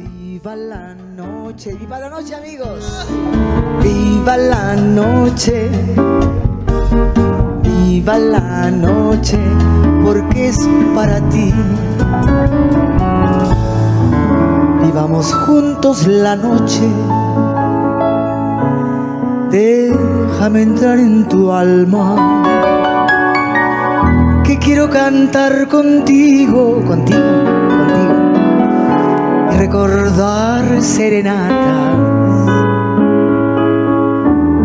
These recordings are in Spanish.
Viva la noche, viva la noche amigos. Viva la noche, viva la noche, porque es para ti. Vivamos juntos la noche. Déjame entrar en tu alma. Que quiero cantar contigo, contigo, recordar serenatas.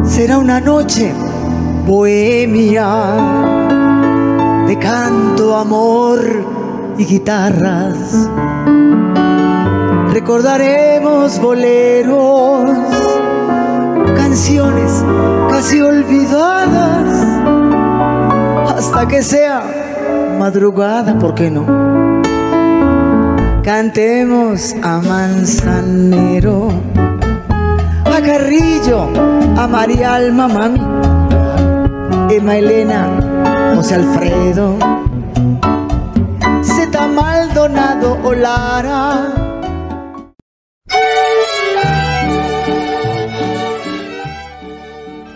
Será una noche bohemia de canto, amor y guitarras. Recordaremos boleros, canciones casi olvidadas, hasta que sea madrugada, ¿por qué no? Cantemos a Manzanero, a Carrillo, a María Alma Mami, Emma Elena, José Alfredo, Zeta Maldonado o Lara.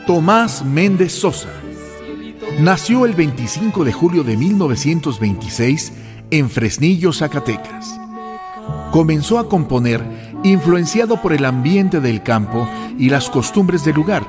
Tomás Méndez Sosa nació el 25 de julio de 1926 en Fresnillo, Zacatecas. Comenzó a componer influenciado por el ambiente del campo y las costumbres del lugar,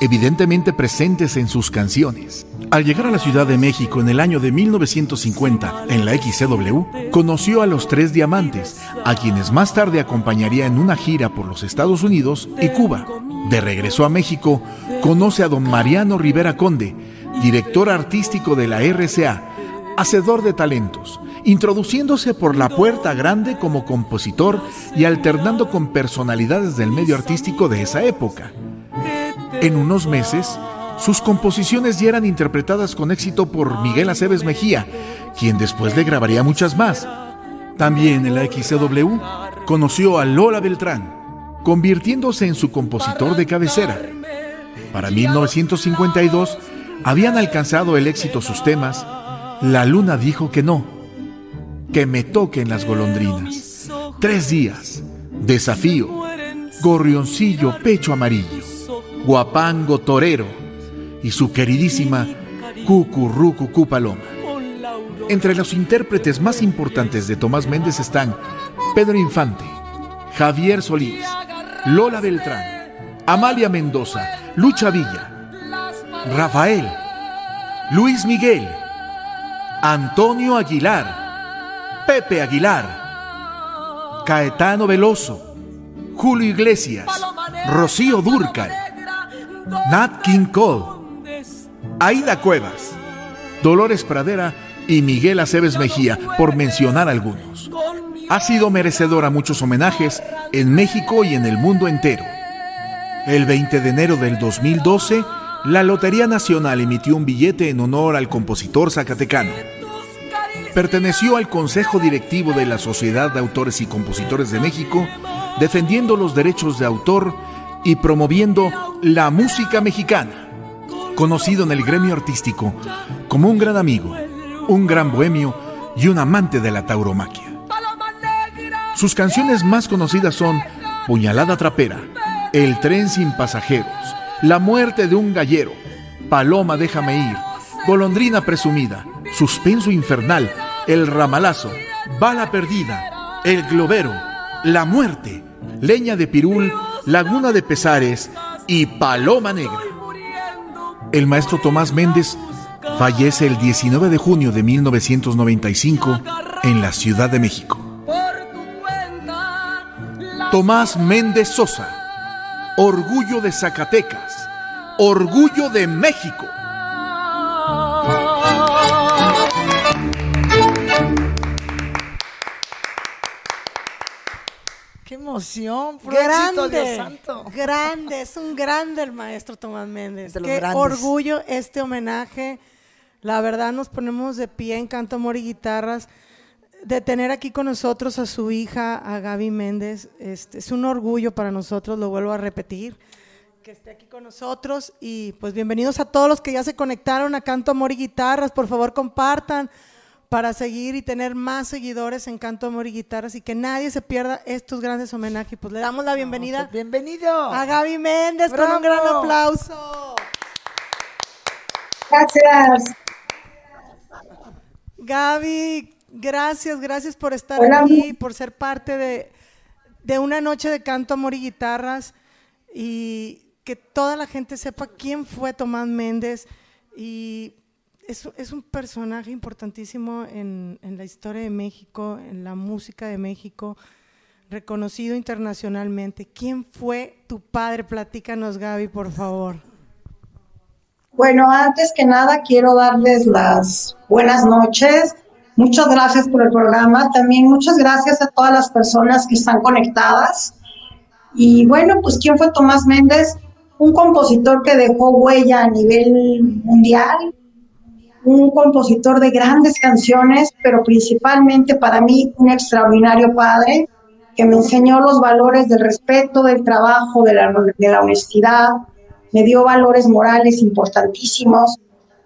evidentemente presentes en sus canciones. Al llegar a la Ciudad de México en el año de 1950 en la XCW, conoció a los Tres Diamantes, a quienes más tarde acompañaría en una gira por los Estados Unidos y Cuba. De regreso a México, conoce a don Mariano Rivera Conde, director artístico de la RCA, hacedor de talentos, introduciéndose por la puerta grande como compositor y alternando con personalidades del medio artístico de esa época. En unos meses, sus composiciones ya eran interpretadas con éxito por Miguel Aceves Mejía, quien después le grabaría muchas más. También en la XCW conoció a Lola Beltrán, convirtiéndose en su compositor de cabecera. Para 1952 habían alcanzado el éxito sus temas La luna dijo que no, que me toquen las golondrinas, Tres días, Desafío, Gorrioncillo Pecho Amarillo, Guapango Torero y su queridísima Cucurrucucú Paloma. Entre los intérpretes más importantes de Tomás Méndez están Pedro Infante, Javier Solís, Lola Beltrán, Amalia Mendoza, Lucha Villa, Rafael, Luis Miguel, Antonio Aguilar, Pepe Aguilar, Caetano Veloso, Julio Iglesias, Rocío Durcal, Nat King Cole, Aida Cuevas, Dolores Pradera y Miguel Aceves Mejía, por mencionar algunos. Ha sido merecedor a muchos homenajes en México y en el mundo entero. El 20 de enero del 2012, la Lotería Nacional emitió un billete en honor al compositor zacatecano. Perteneció al Consejo Directivo de la Sociedad de Autores y Compositores de México, defendiendo los derechos de autor y promoviendo la música mexicana. Conocido en el gremio artístico como un gran amigo, un gran bohemio y un amante de la tauromaquia. Sus canciones más conocidas son Puñalada Trapera, El tren sin pasajeros, La muerte de un gallero, Paloma déjame ir, Golondrina presumida, Suspenso infernal, El ramalazo, Bala perdida, El globero, La muerte, Leña de pirul, Laguna de pesares y Paloma negra. El maestro Tomás Méndez fallece el 19 de junio de 1995 en la Ciudad de México. Tomás Méndez Sosa, Orgullo de Zacatecas, Orgullo de México. Emoción! Grande, Dios santo. grande, es un grande el maestro Tomás Méndez. De los Qué grandes. orgullo este homenaje. La verdad nos ponemos de pie en canto, amor y guitarras. De tener aquí con nosotros a su hija, a Gaby Méndez, este, es un orgullo para nosotros, lo vuelvo a repetir, que esté aquí con nosotros. Y pues bienvenidos a todos los que ya se conectaron a Canto, Amor y Guitarras. Por favor, compartan para seguir y tener más seguidores en Canto, Amor y Guitarras y que nadie se pierda estos grandes homenajes. Pues le damos la bienvenida Bienvenido. a Gaby Méndez con un gran aplauso. Gracias. Gaby, gracias, gracias por estar Hola. aquí, por ser parte de, de una noche de canto, amor y guitarras y que toda la gente sepa quién fue Tomás Méndez y es, un personaje importantísimo en, en la historia de México, en la música de México, reconocido internacionalmente. ¿Quién fue tu padre? Platícanos, Gaby, por favor. Bueno, antes que nada quiero darles las buenas noches. Muchas gracias por el programa. También muchas gracias a todas las personas que están conectadas. Y bueno, pues ¿quién fue Tomás Méndez? Un compositor que dejó huella a nivel mundial, un compositor de grandes canciones, pero principalmente para mí un extraordinario padre que me enseñó los valores del respeto, del trabajo, de la, honestidad, me dio valores morales importantísimos.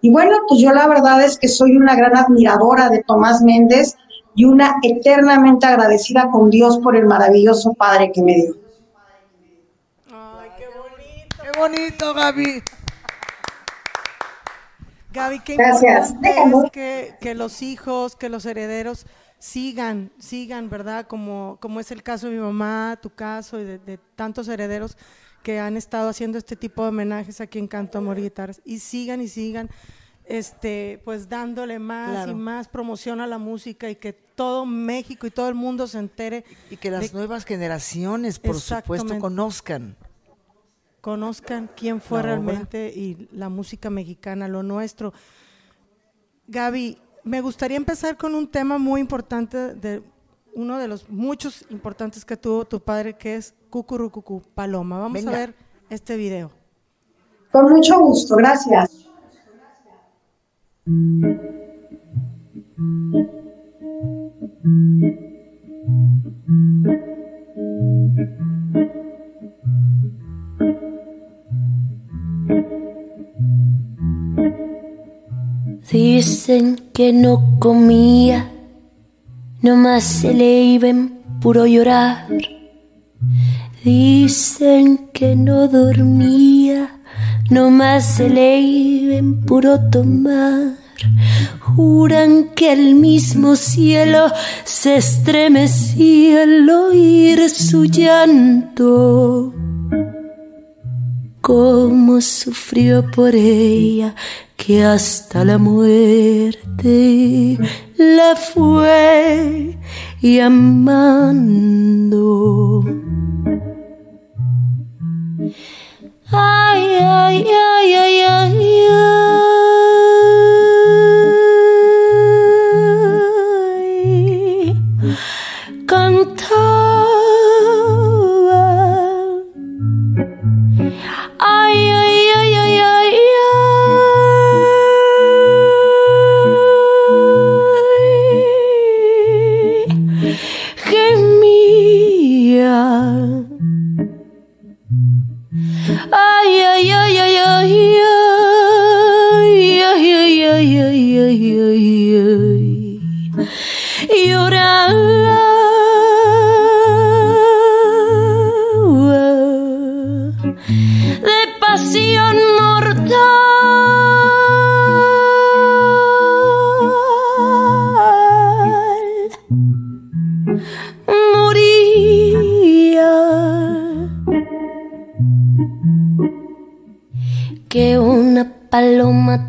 Y bueno, pues yo la verdad es que soy una gran admiradora de Tomás Méndez y una eternamente agradecida con Dios por el maravilloso padre que me dio. Ay, qué bonito. Qué bonito, Gaby. Gaby, qué Gracias. importante es que, que los hijos, que los herederos sigan, sigan, ¿verdad? Como, como es el caso de mi mamá, tu caso y de, de tantos herederos que han estado haciendo este tipo de homenajes aquí en Canto Amor y Guitarras. Y sigan y sigan, este, pues dándole más Claro. y más promoción a la música y que todo México y todo el mundo se entere, Y que las de- nuevas generaciones, por supuesto, conozcan. Conozcan quién fue La obra. realmente y la música mexicana, lo nuestro. Gaby, me gustaría empezar con un tema muy importante, de uno de los muchos importantes que tuvo tu padre, que es Cucurucucú, Paloma. Vamos Venga. a ver este video. Con mucho gusto, gracias. Dicen que no comía, nomás se le iba puro llorar. Dicen que no dormía, nomás se le iba puro tomar. Juran que el mismo cielo se estremecía al oír su llanto cómo sufrió por ella, que hasta la muerte la fue llamando. Ay, ay, ay, ay, ay, ay.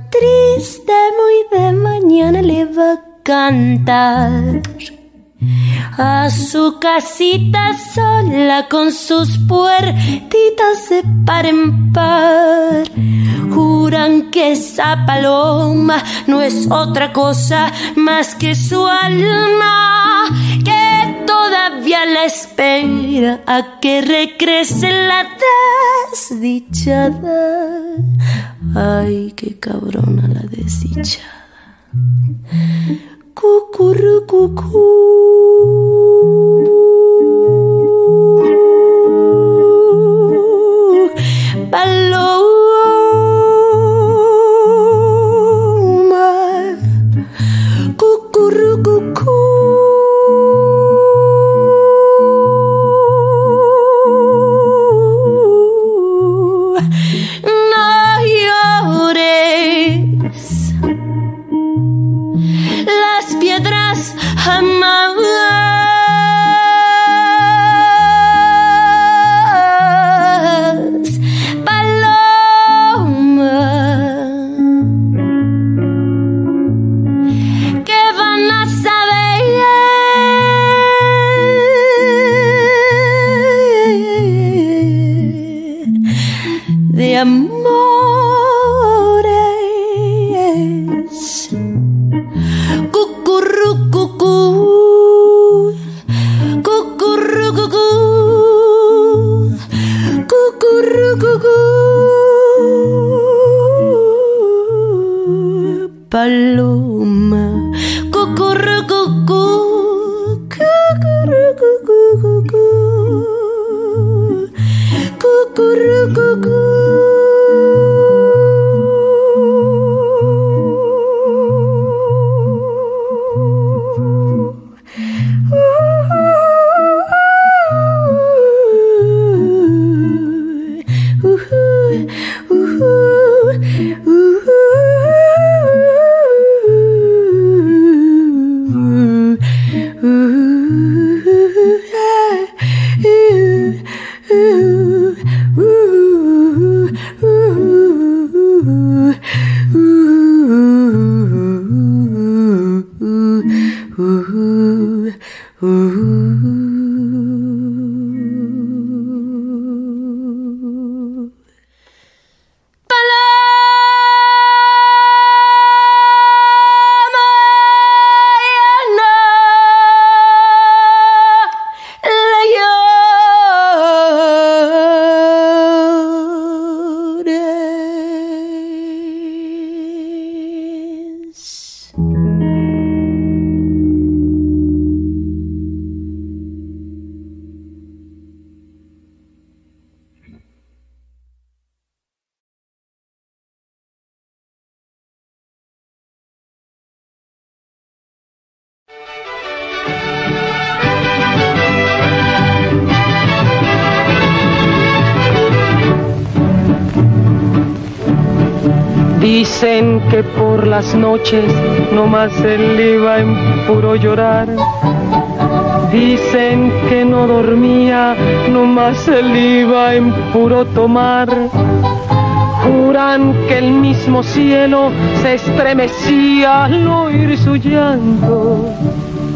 Triste muy de mañana le va a cantar a su casita sola con sus puertitas de par en par. Que esa paloma no es otra cosa más que su alma, que todavía la espera a que regrese la desdichada. Ay, qué cabrona la desdichada. Cucurrucucú. Piedras jamás. Dicen que por las noches nomás él iba en puro llorar. Dicen que no dormía, nomás él iba en puro tomar. Juran que el mismo cielo se estremecía al oír su llanto.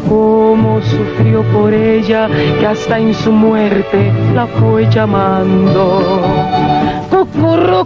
Cómo sufrió por ella, que hasta en su muerte la fue llamando. Cucurru,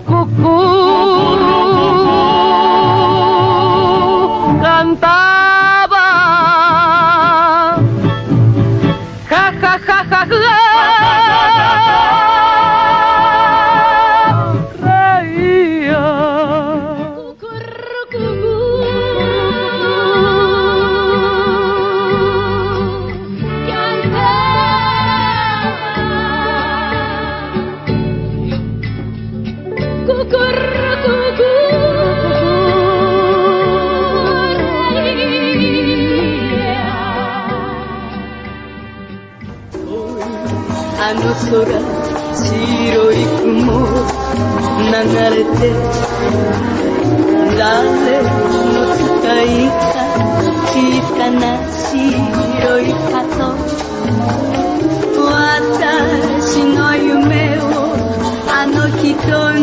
白い雲流れて誰の使いか小さな白い鳩私の夢をあの人に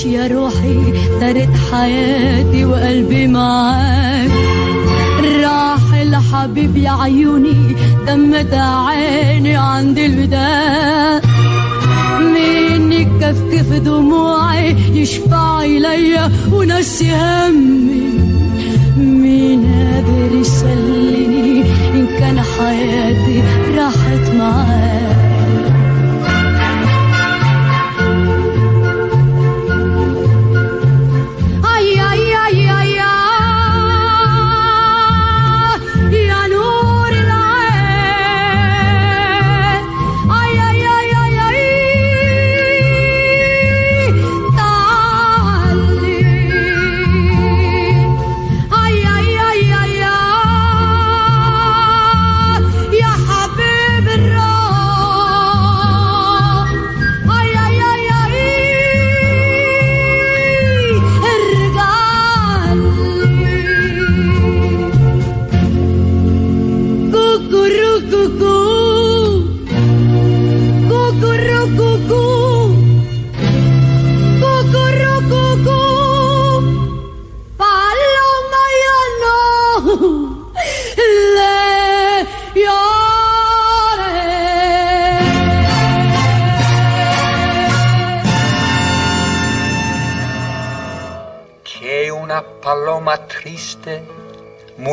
يا روحي دارت حياتي وقلبي معاك. راحل حبيبي عيوني دمت عيني عند الوداع. مين يكفكف دموعي يشفع إليا ونسي همي. مين قادر يسليني إن كان حياتي راحت معاك.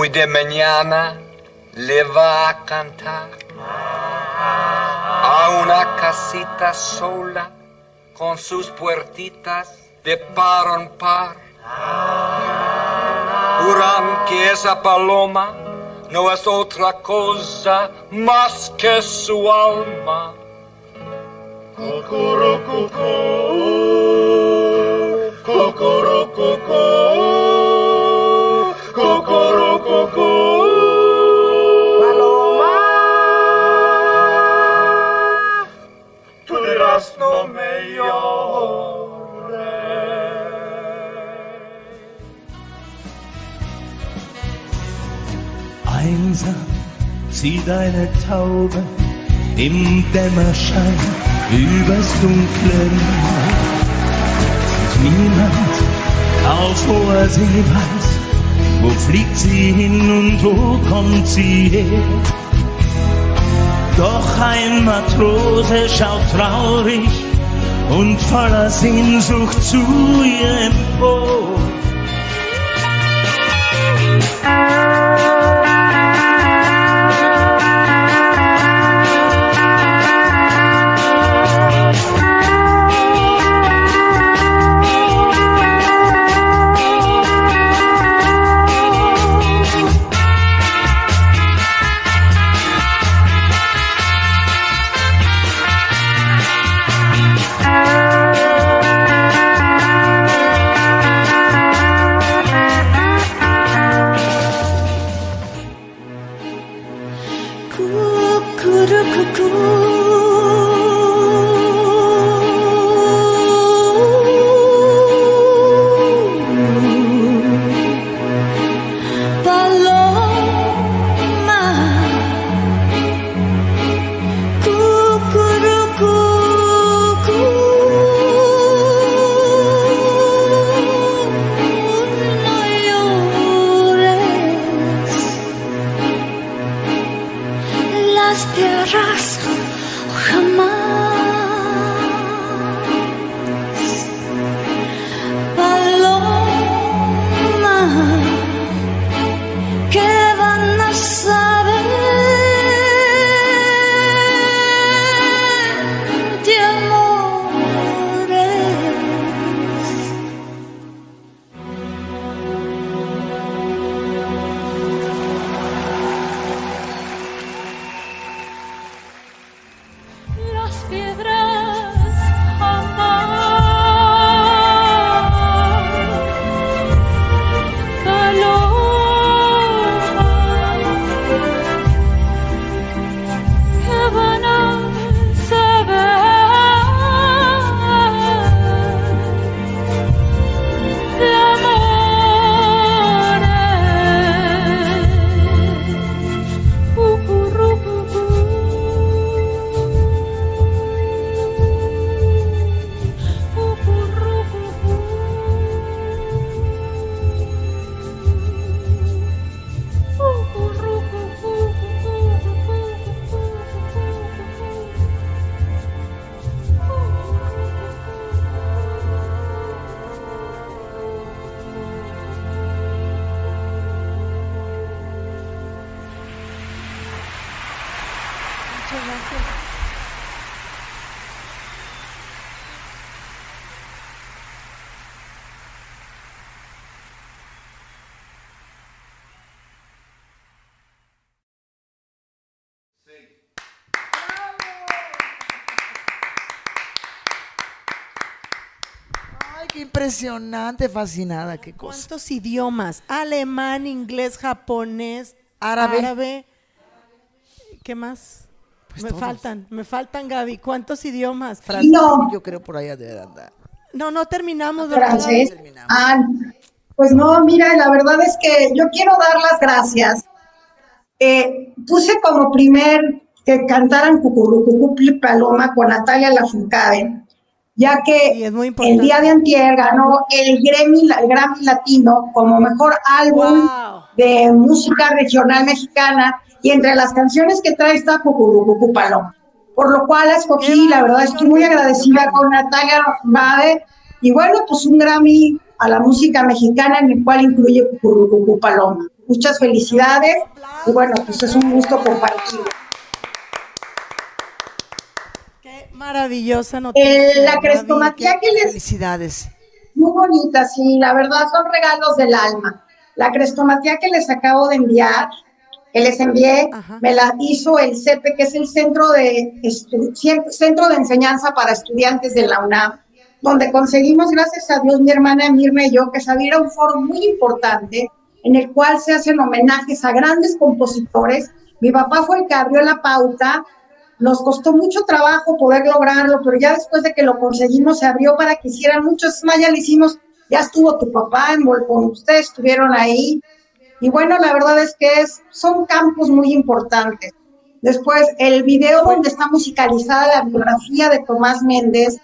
Muy de mañana le va a cantar a una casita sola con sus puertitas de par en par. Juran que esa paloma no es otra cosa más que su alma. Einsam zieht eine Taube im Dämmerschein übers dunkle Meer. Niemand auf hoher See weiß, wo fliegt sie hin und wo kommt sie her. Doch ein Matrose schaut traurig und voller Sehnsucht zu ihr empor. Las tierras impresionante, fascinada, qué cosa. ¿Cuántos idiomas? Alemán, inglés, japonés, Árabe. árabe. ¿Qué más? Pues me todos. faltan, me faltan, Gaby. ¿Cuántos idiomas? Francés, No. yo creo por allá debe andar. No, no terminamos, ¿verdad, francés. Ah, pues no, mira, la verdad es que yo quiero dar las gracias. Eh, puse como primer que cantaran Cucurucucupli Paloma con Natalia Lafourcade, ya que Sí, es muy el día de antier ganó el Grammy, el Grammy Latino como mejor álbum Wow. de música regional mexicana y entre las canciones que trae está Cucurucucu Paloma. Por lo cual la escogí, la verdad estoy muy agradecida con Natalia Lafourcade y bueno, pues un Grammy a la música mexicana, en el cual incluye Cucurrucucú Paloma. Muchas felicidades y bueno, pues es un gusto compartir. Qué maravillosa noticia. Eh, la Gaby, crestomatía que les Felicidades. muy bonita, sí, la verdad son regalos del alma. La crestomatía que les acabo de enviar, que les envié, Ajá. me la hizo el CEPE, que es el Centro de, Estu- Centro de Enseñanza para Estudiantes de la UNAM, donde conseguimos, gracias a Dios, mi hermana Mirna y yo, que se abriera un foro muy importante en el cual se hacen homenajes a grandes compositores. Mi papá fue el que abrió la pauta, nos costó mucho trabajo poder lograrlo, pero ya después de que lo conseguimos se abrió para que hicieran muchos, más, ya le hicimos, ya estuvo tu papá, en Vol- con ustedes estuvieron ahí, y bueno, la verdad es que es, son campos muy importantes. Después, el video donde está musicalizada la biografía de Tomás Méndez,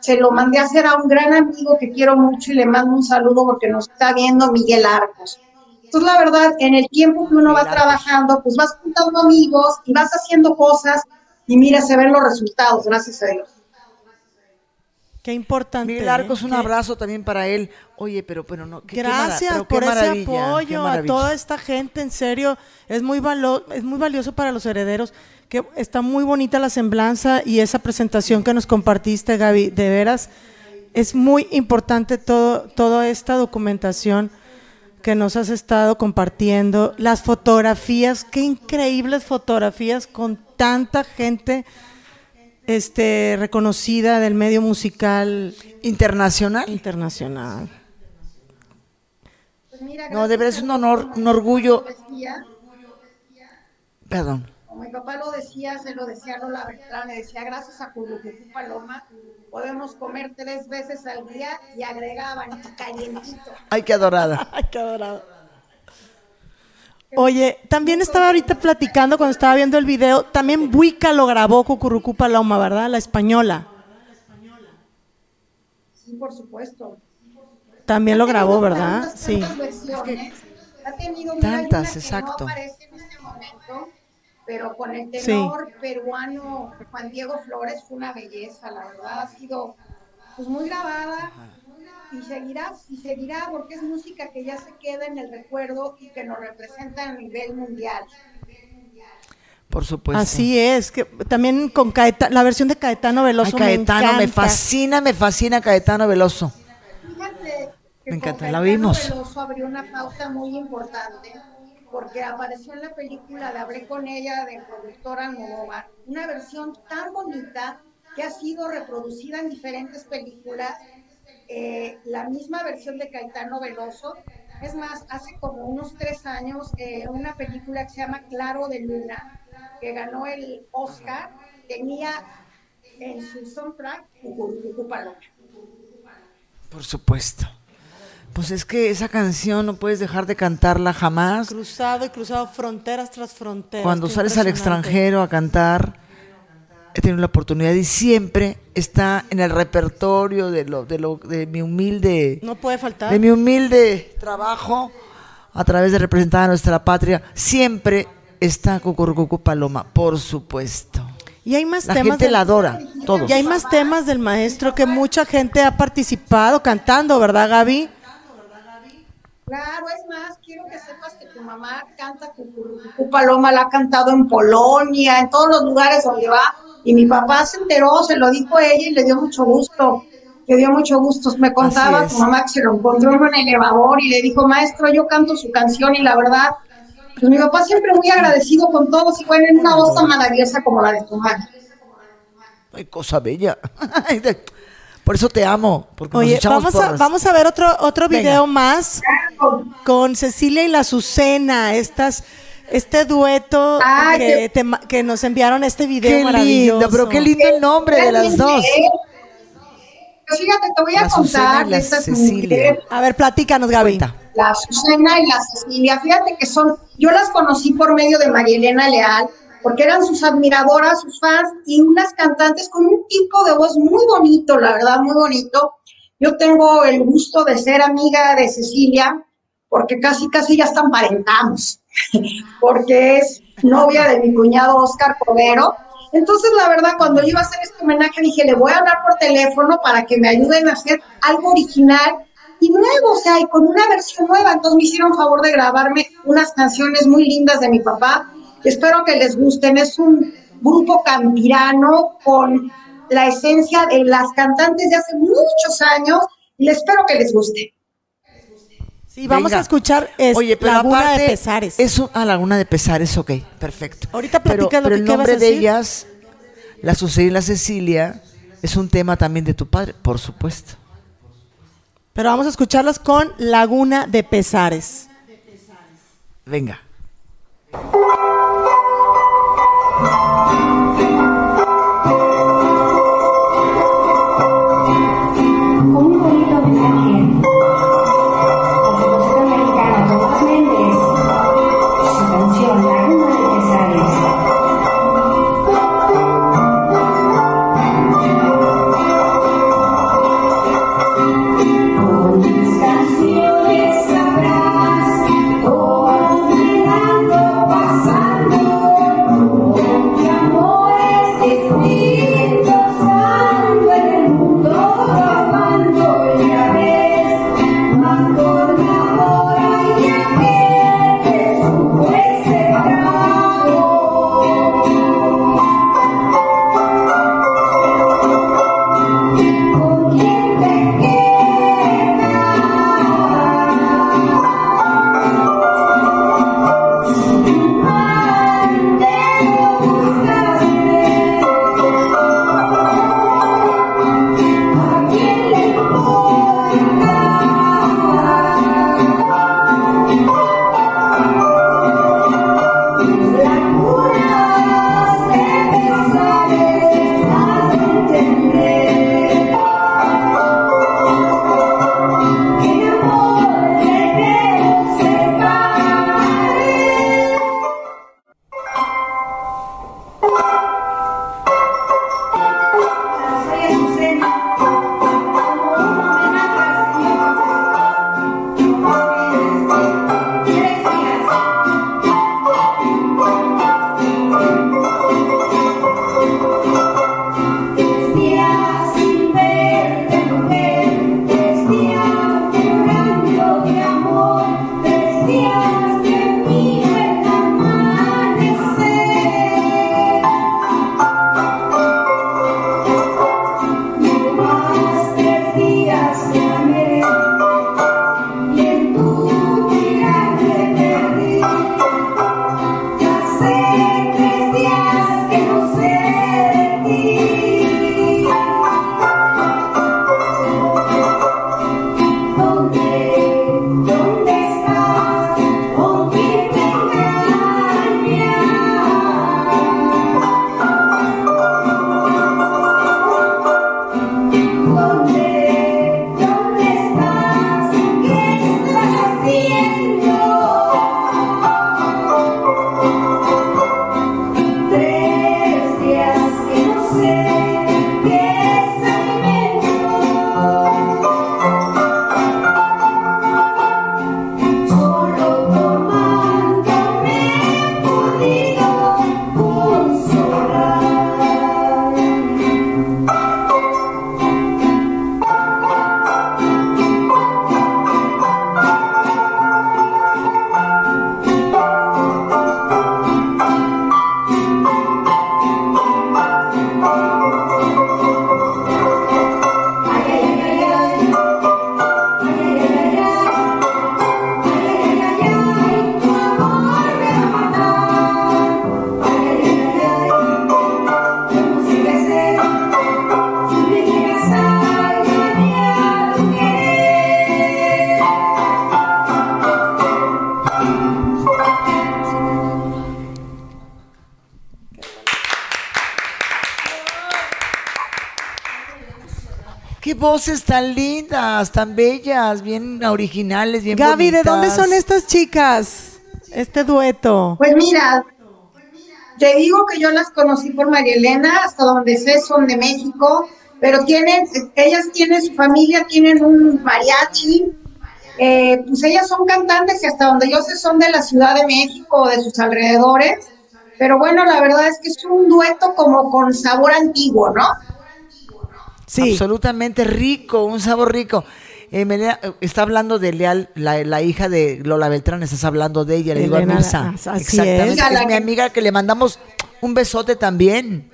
se lo mandé a hacer a un gran amigo que quiero mucho y le mando un saludo porque nos está viendo Miguel Arcos. Entonces, la verdad, en el tiempo que uno va trabajando, pues vas juntando amigos y vas haciendo cosas y mira, se ven los resultados, gracias a Dios. Qué importante. Miguel Arcos, ¿eh? un Qué- abrazo también para él. Oye, pero bueno, no. qué- qué mara- Gracias pero qué por ese apoyo a toda esta gente, en serio, es muy, valo- es muy valioso para los herederos, que está muy bonita la semblanza y esa presentación que nos compartiste, Gaby, de veras, es muy importante todo, toda esta documentación que nos has estado compartiendo, las fotografías, qué increíbles fotografías con tanta gente este, reconocida del medio musical Internacional. internacional. Pues mira, No, de verdad es un honor, un orgullo. decía, Perdón. Como mi papá lo decía, se lo decía Lola Beltrán, le decía, gracias a Curucucú Paloma, podemos comer tres veces al día y agregaban calientito. Ay, qué adorada. Ay, qué adorado. Oye, también estaba ahorita platicando cuando estaba viendo el video, también Buica lo grabó Cucurucú Paloma, ¿verdad? La española. Sí, por supuesto. También lo grabó, ¿verdad? tantas, Sí. tantas. Ha tenido Tantas, exacto. No aparece en este momento, pero con el Sí. tenor peruano Juan Diego Flores fue una belleza, la verdad ha sido pues muy grabada y seguirá y seguirá porque es música que ya se queda en el recuerdo y que nos representa a nivel mundial. Por supuesto. Así es, que también con Caetano, la versión de Caetano Ay, Veloso Caetano, me, encanta. fascina, me fascina Caetano Veloso. Fíjate que Me con encanta, la Caetano vimos. Veloso abrió una pauta muy importante porque apareció en la película de Hablé con ella de productora Almodóvar, una versión tan bonita que ha sido reproducida en diferentes películas, eh, la misma versión de Caetano Veloso. Es más, hace como unos tres años, eh, una película que se llama Claro de Luna, que ganó el Oscar, tenía en su soundtrack Paloma. Por supuesto. Pues es que esa canción no puedes dejar de cantarla jamás. Cruzado y cruzado fronteras tras fronteras. Cuando qué sales al extranjero a cantar, he tenido la oportunidad y siempre está en el repertorio de lo de lo de mi humilde No puede faltar. de mi humilde trabajo a través de representar a nuestra patria, siempre está Cucurucucu Paloma, por supuesto. Y hay más La temas gente del- la adora, todos. Y hay más temas del maestro que mucha gente ha participado cantando, ¿verdad, Gaby? Claro, es más, quiero que sepas que tu mamá canta Cucurucucú Paloma, la ha cantado en Polonia, en todos los lugares donde va, y mi papá se enteró, se lo dijo a ella y le dio mucho gusto, le dio mucho gusto. Me contaba es. tu mamá que se lo encontró en un elevador y le dijo, maestro, yo canto su canción y la verdad, pues mi papá siempre muy agradecido con todos y bueno, en una voz tan maravillosa como la de tu mamá. Ay, cosa bella. Por eso te amo, porque Oye, vamos a, porras. vamos a ver otro, otro Venga. video más con Cecilia y la Azucena, estas, este dueto Ay, que, qué- te que nos enviaron este video Qué maravilloso. lindo, pero qué lindo el nombre de las dos. Pues fíjate, te voy a La contar de mujeres A ver, platícanos, Gaby. Cuenta. la Susana y la Cecilia, fíjate que son, yo las conocí por medio de María Elena Leal, porque eran sus admiradoras, sus fans, y unas cantantes con un tipo de voz muy bonito, la verdad, muy bonito. Yo tengo el gusto de ser amiga de Cecilia, porque casi, casi ya están parentamos, porque es novia de mi cuñado Oscar Cordero. Entonces, la verdad, cuando yo iba a hacer este homenaje, dije, le voy a hablar por teléfono para que me ayuden a hacer algo original y nuevo, o sea, y con una versión nueva. Entonces me hicieron favor de grabarme unas canciones muy lindas de mi papá. Espero que les gusten. Es un grupo campirano con la esencia de las cantantes de hace muchos años y espero que les guste. Sí, vamos Venga. a escuchar es Oye, pero Laguna aparte, de Pesares. Es un- ah, Laguna de Pesares, ok, perfecto. Ahorita platica lo pero que el qué vas nombre a de decir. ellas, la Susana y la Cecilia, es un tema también de tu padre, por supuesto. Pero vamos a escucharlos con Laguna de Pesares. Venga. Voces tan lindas, tan bellas, bien originales, bien Gaby, ¿de dónde son estas chicas? Este dueto. Pues mira, te digo que yo las conocí por María Elena, hasta donde sé son de México, pero tienen, ellas tienen su familia, tienen un mariachi, eh, pues ellas son cantantes y hasta donde yo sé son de la Ciudad de México o de sus alrededores, pero bueno, la verdad es que es un dueto como con sabor antiguo, ¿no? Sí. Absolutamente rico, un sabor rico. eh, Melena, está hablando de Leal, la, la hija de Lola Beltrán, estás hablando de ella, le digo a Mirza. así Exactamente, es. mi amiga que le mandamos un besote también.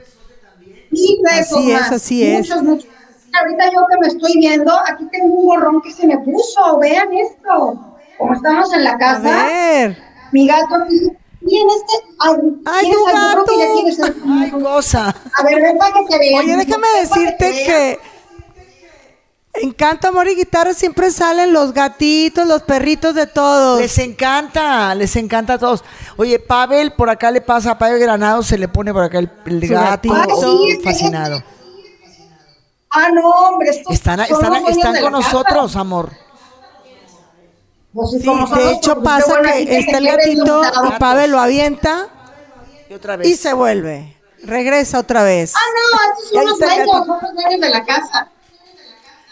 Y besos Así es, así es. Muchos, muchos. Ahorita yo que me estoy viendo, aquí tengo un borrón que se me puso. Vean esto. Como estamos en la A casa, ver. mi gato aquí. Miren este. Ay, Ay, que ya gato. quieres algo. Ay, cosa. A ver, ven para que te vean. Oye, déjame decirte que en Canto, Amor y Guitarra siempre salen los gatitos, los perritos de todos. Les encanta, les encanta a todos. Oye, Pavel, por acá le pasa a Pavel Granado, se le pone por acá el, el gato Ay, sí, fascinado. Ah, no, hombre. Estos Están, son están, los están con casa. nosotros, amor. Sí, de hecho pasa que está el gatito y Pavel lo avienta Y otra vez. y se vuelve. Regresa otra vez. Ah, no, estos Y son ahí los está el dueños, gato. son los dueños de la casa.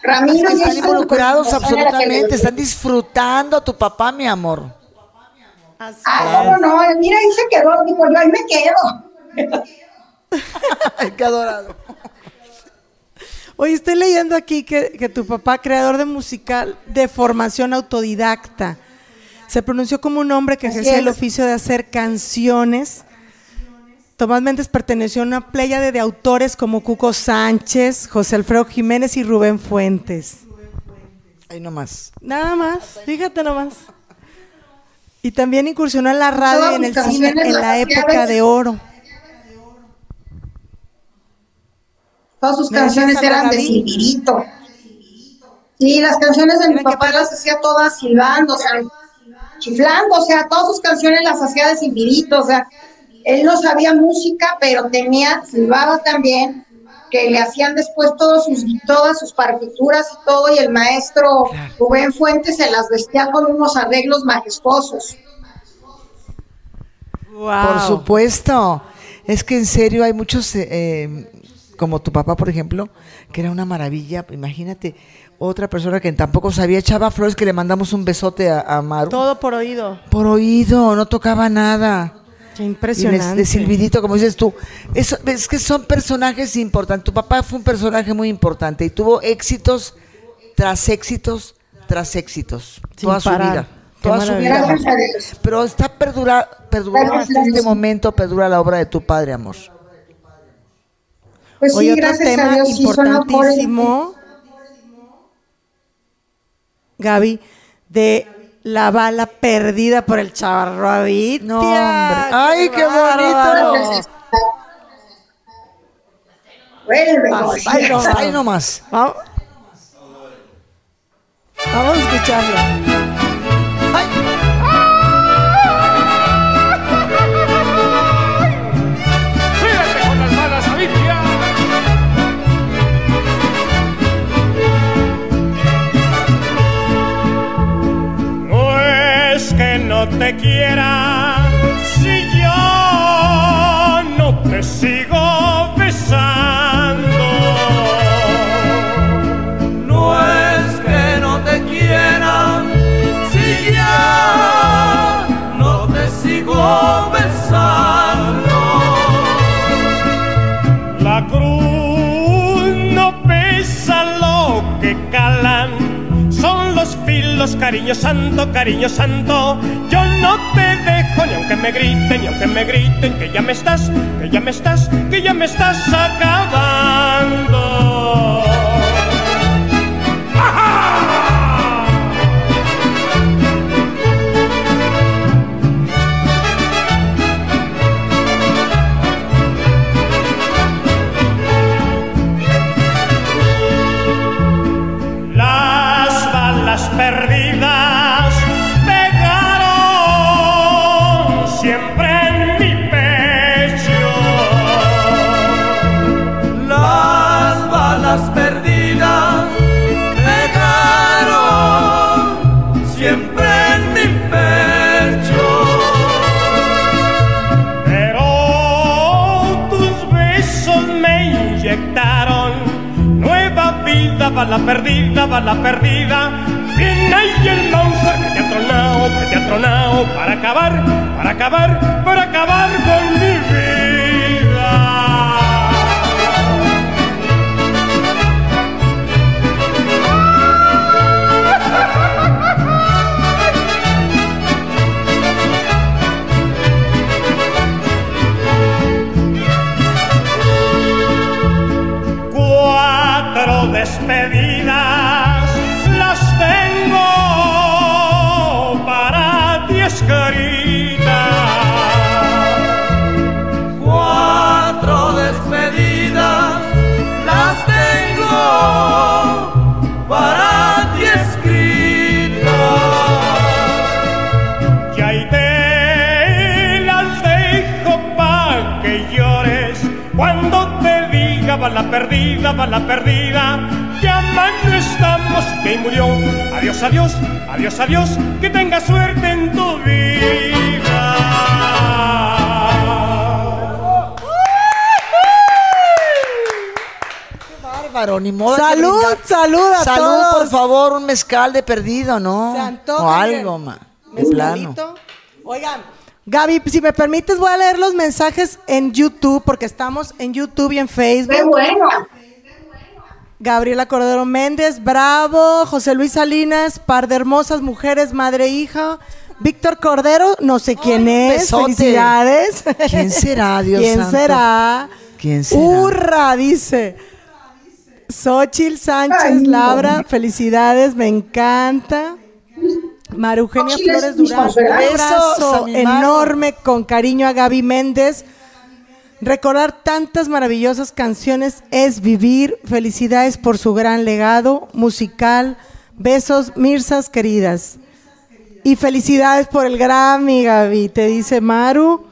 Ramiro y están involucrados absolutamente, están disfrutando a tu papá, mi amor. Ah, no, no, mira, ahí se quedó, digo yo, ahí me quedo. Ay, qué adorado. Oye, estoy leyendo aquí que, que tu papá, creador de musical de formación autodidacta, se pronunció como un hombre que ejercía el oficio de hacer canciones. Tomás Méndez perteneció a una pléyade de autores como Cuco Sánchez, José Alfredo Jiménez y Rubén Fuentes. Ahí nomás. Nada más, fíjate nomás. Y también incursionó en la radio y en el cine en la época de oro. Todas sus ¿Me decías canciones eran de silbidito. Sí, las canciones de mi ¿Eran qué papá las hacía todas silbando, o sea, chiflando, o sea, todas sus canciones las hacía de silbidito, o sea, él no sabía música, pero tenía, silbaba también, que le hacían después todos sus, todas sus partituras y todo, y el maestro Rubén Fuentes se las vestía con unos arreglos majestuosos. Por supuesto. Es que en serio hay muchos, eh, como tu papá, por ejemplo, que era una maravilla. Imagínate, otra persona que tampoco sabía, Chava Flores, que le mandamos un besote a, a Maru. Todo por oído. Por oído, no tocaba nada. Qué Y impresionante. de, de silbidito, como dices tú. Eso, es que son personajes importantes. Tu papá fue un personaje muy importante y tuvo éxitos tras éxitos tras éxitos. Sin toda su vida. Qué Toda su vida. Gracias a Dios. Pero está perdura, perduró Gracias hasta este momento, perdura la obra de tu padre, amor. Pues sí, otro gracias a tema sí, importantísimo, Gaby, de la bala perdida por el chavarruabit. No, hombre. Ay, qué bonito. Vuelve. Ahí nomás. Vamos, vamos a escucharlo. Te quiera si yo no te sigo cariño santo, cariño santo. Yo no te dejo ni aunque me griten, ni aunque me griten que ya me estás, que ya me estás, que ya me estás acabando. perdida, bala perdida. Viene ahí el Mauser que te ha tronado, que te ha tronado para acabar, para acabar, para acabar con mi vida. despedida penas las tengo para ti escritas. Cuatro despedidas las tengo para ti escritas. Ya y te las dejo pa' que llores cuando te diga va la perdida, va la perdida Estamos que murió. Adiós, adiós, adiós, adiós, que tenga suerte en tu vida. Bárbaro, ni modo. que Salud, salud a Salud, todos. por favor, un mezcal de perdido, ¿no? Se antoja, o algo, ma. Mezcalito. Oigan, Gaby, si me permites, voy a leer los mensajes en YouTube, porque estamos en YouTube y en Facebook. ¡Qué bueno! Gabriela Cordero Méndez, bravo. José Luis Salinas, par de hermosas mujeres, madre e hija. Víctor Cordero, no sé quién es. besote. Felicidades. ¿Quién será, Dios ¿Quién santo? será? ¿Quién será? ¡Hurra! Dice. Xochil Sánchez Ay, no. Labra, felicidades, me encanta. Es Flores Durán, un abrazo enorme con cariño a Gaby Méndez. Recordar tantas maravillosas canciones es vivir. Felicidades por su gran legado musical. Besos, Mirsas queridas. Y felicidades por el Grammy, Gaby, te dice Maru.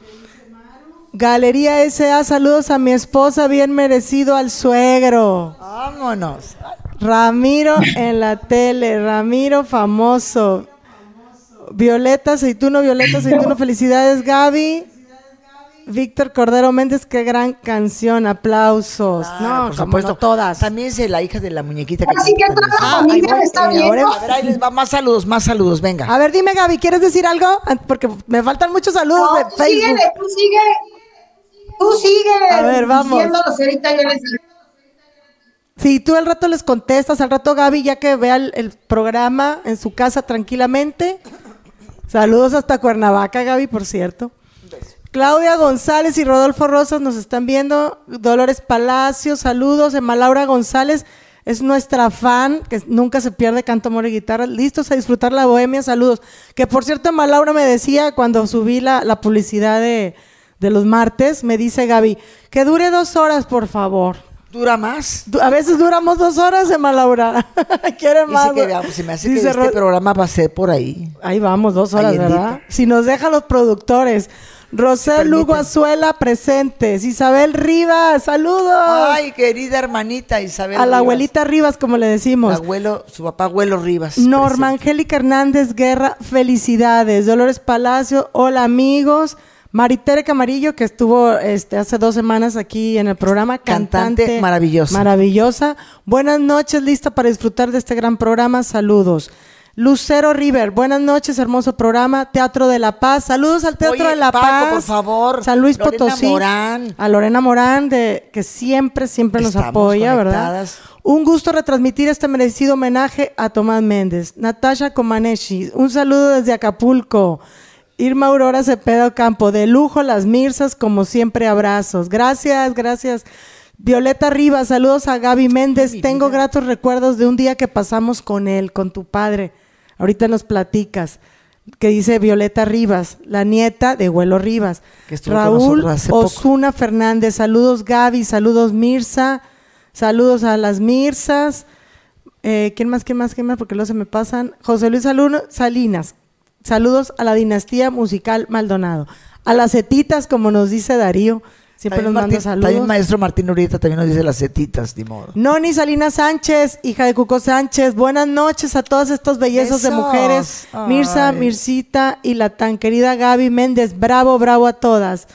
Galería SA, saludos a mi esposa, bien merecido al suegro. Vámonos. Ramiro en la tele, Ramiro famoso. Violeta Aceituno, Violeta Aceituno, felicidades Gaby. Víctor Cordero Méndez, qué gran canción, aplausos. Ah, no, por como supuesto. no todas. También es la hija de la muñequita. Que también toda la es- Ah, me está viendo. ahora- A ver, ahí les va más saludos, más saludos, venga. A ver, dime Gaby, ¿quieres decir algo? Ah, Porque me faltan muchos saludos No, de tú Facebook. síguele, tú sigue. Tú sigue. A ver, vamos. ahorita yo les Sí, tú al rato les contestas, al rato Gaby, ya que vea el, el programa en su casa tranquilamente. Saludos hasta Cuernavaca, Gaby, por cierto. Claudia González y Rodolfo Rosas nos están viendo. Dolores Palacio, saludos. Emma Laura González es nuestra fan, que nunca se pierde canto, amor y guitarra. Listos a disfrutar la bohemia, saludos. Que por cierto, Emma Laura me decía cuando subí la, la publicidad de, de los martes, me dice Gaby, que dure dos horas, por favor. ¿Dura más? A veces duramos dos horas, Emma Laura. Quiere más. Dice que se me hace Dice que este Ro- programa va a ser por ahí. Ahí vamos, dos horas. ¿verdad? Si nos dejan los productores. Rosel Lugo. Azuela presentes. Isabel Rivas, saludos. Ay, querida hermanita Isabel. a la Rivas. abuelita Rivas, como le decimos. abuelo, su papá abuelo Rivas. Norma presente. Angélica Hernández Guerra, felicidades. Dolores Palacio, hola amigos. Maritere Camarillo, que estuvo este, hace dos semanas aquí en el programa. Cantante Cantante, maravillosa. Maravillosa. Buenas noches, lista para disfrutar de este gran programa. Saludos. Lucero River, buenas noches, hermoso programa. Teatro de la Paz. Saludos al Teatro Oye, de la Paco, Paz. por favor. San Luis Lorena Potosí. Morán. A Lorena Morán, de, que siempre, siempre nos Estamos apoya, ¿verdad? Un gusto retransmitir este merecido homenaje a Tomás Méndez. Natasha Comaneshi, un saludo desde Acapulco. Irma Aurora Cepeda Campo, de lujo las Mirsas, como siempre, abrazos. Gracias, gracias. Violeta Rivas, saludos a Gaby Méndez. Tengo gratos recuerdos de un día que pasamos con él, con tu padre. Ahorita nos platicas. Que dice Violeta Rivas, la nieta de Huelo Rivas. Que Raúl poco. Osuna Fernández, saludos Gaby, saludos Mirza, saludos a las Mirsas. Eh, ¿Quién más, quién más, quién más? Porque luego se me pasan. José Luis Salinas, saludos a la dinastía musical Maldonado. A las setitas, como nos dice Darío, siempre También, nos manda saludos. también maestro Martín Urieta también nos dice las setitas, ni modo. Noni Salinas Sánchez, hija de Cuco Sánchez, buenas noches a todas estas bellezas de mujeres. Mirza. Mircita y la tan querida Gaby Méndez, bravo, bravo a todas.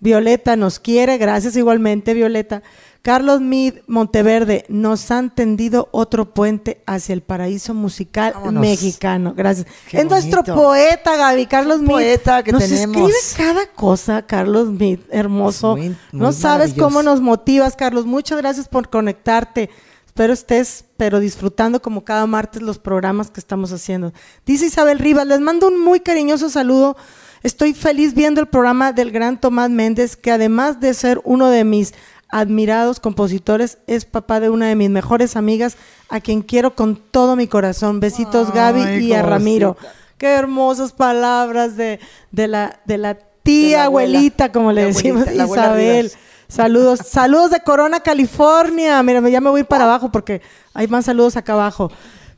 Violeta nos quiere, gracias igualmente Violeta. Carlos Mid Monteverde, nos han tendido otro puente hacia el paraíso musical Vámonos. mexicano. Gracias. Qué es nuestro poeta, Gaby, Carlos Mid. poeta que nos tenemos. escribe cada cosa, Carlos Mid, hermoso. Muy- muy no sabes cómo nos motivas, Carlos. Muchas gracias por conectarte. Espero estés, pero disfrutando como cada martes los programas que estamos haciendo. Dice Isabel Rivas, les mando un muy cariñoso saludo. Estoy feliz viendo el programa del gran Tomás Méndez, que además de ser uno de mis admirados compositores, es papá de una de mis mejores amigas, a quien quiero con todo mi corazón. Besitos, Gaby, Ay, y a. Ramiro. Qué hermosas palabras de, de la, de la tía De la abuela. abuelita, como le decimos, abuelita, Isabel. Saludos, saludos de Corona, California. Mira, ya me voy para abajo porque hay más saludos acá abajo.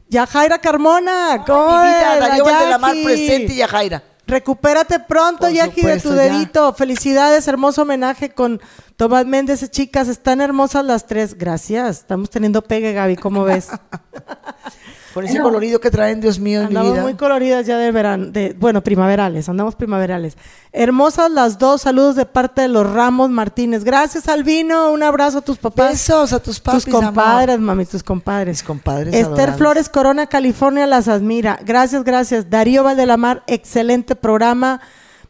Yajaira Carmona, ¿cómo Mi vida? Darío Valdelamar presente y Yajaira. Recupérate pronto, Jackie, de tu ya. dedito. Felicidades, hermoso homenaje con Tomás Méndez. Chicas, están hermosas las tres. Gracias. Estamos teniendo pegue, Gaby, ¿cómo ves? Con ese colorido que traen, Dios mío, en mi Andamos vida. muy coloridas ya de verano, de, bueno, primaverales, andamos primaverales. Hermosas las dos, saludos de parte de los Ramos Martínez. Gracias, Albino, un abrazo a tus papás. Besos a tus papis, Tus compadres, mami, tus compadres. Mis compadres Esther. Flores Corona, California, las admira. Gracias, gracias. Darío Valdelamar, excelente programa.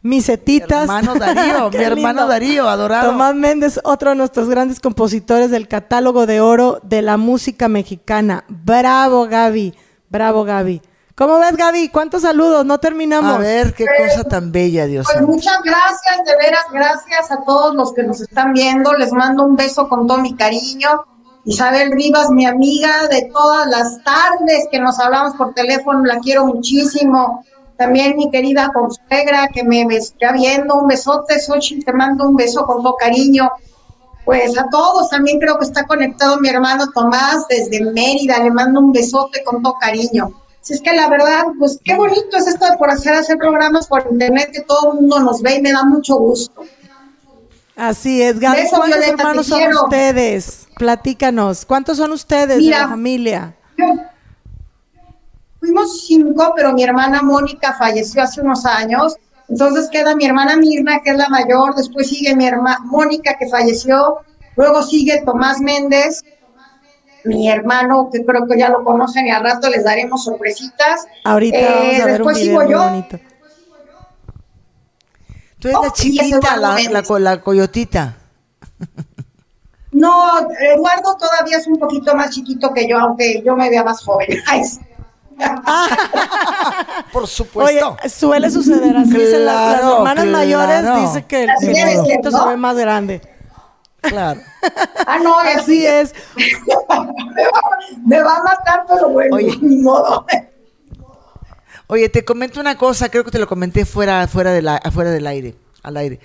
Misetitas. hermano Darío, mi hermano lindo. Darío, adorado. Tomás Méndez, otro de nuestros grandes compositores del catálogo de oro de la música mexicana. Bravo, Gaby. Bravo, Gaby. ¿Cómo ves, Gaby? ¿Cuántos saludos? No terminamos. A ver, qué cosa tan bella, Dios Pues santo. muchas gracias, de veras, gracias a todos los que nos están viendo. Les mando un beso con todo mi cariño. Isabel Rivas, mi amiga de todas las tardes que nos hablamos por teléfono, la quiero muchísimo. También mi querida consuegra que me está viendo, un besote, Xochitl, te mando un beso con todo cariño. Pues a todos, también creo que está conectado mi hermano Tomás desde Mérida, le mando un besote con todo cariño. Si es que la verdad, pues qué bonito es esto de por hacer, hacer programas por internet, que todo el mundo nos ve y me da mucho gusto. Así es, Gaby. ¿Cuántos Violeta, hermanos son ustedes? Platícanos. ¿Cuántos son ustedes de la familia? Cinco, pero mi hermana Mónica falleció hace unos años. Entonces queda mi hermana Mirna, que es la mayor, después sigue mi hermana Mónica, que falleció, luego sigue Tomás Méndez, mi hermano, que creo que ya lo conocen y al rato les daremos sorpresitas. Ahorita Eh, vamos a ver un después video sigo yo. bonito. Tú eres la Oh, chiquita, la, la, la coyotita. No, Eduardo todavía es un poquito más chiquito que yo, aunque yo me vea más joven. Ay, Por Oye, supuesto. suele suceder así. dicen las- las, Claro, hermanas mayores claro. dicen que el chiquito se ve más grande. claro. Ah, no, Así es. me, va, me va a matar, pero bueno, Oye. ni modo. Oye, te comento una cosa, creo que te lo comenté fuera, fuera, de la, afuera del aire, al aire.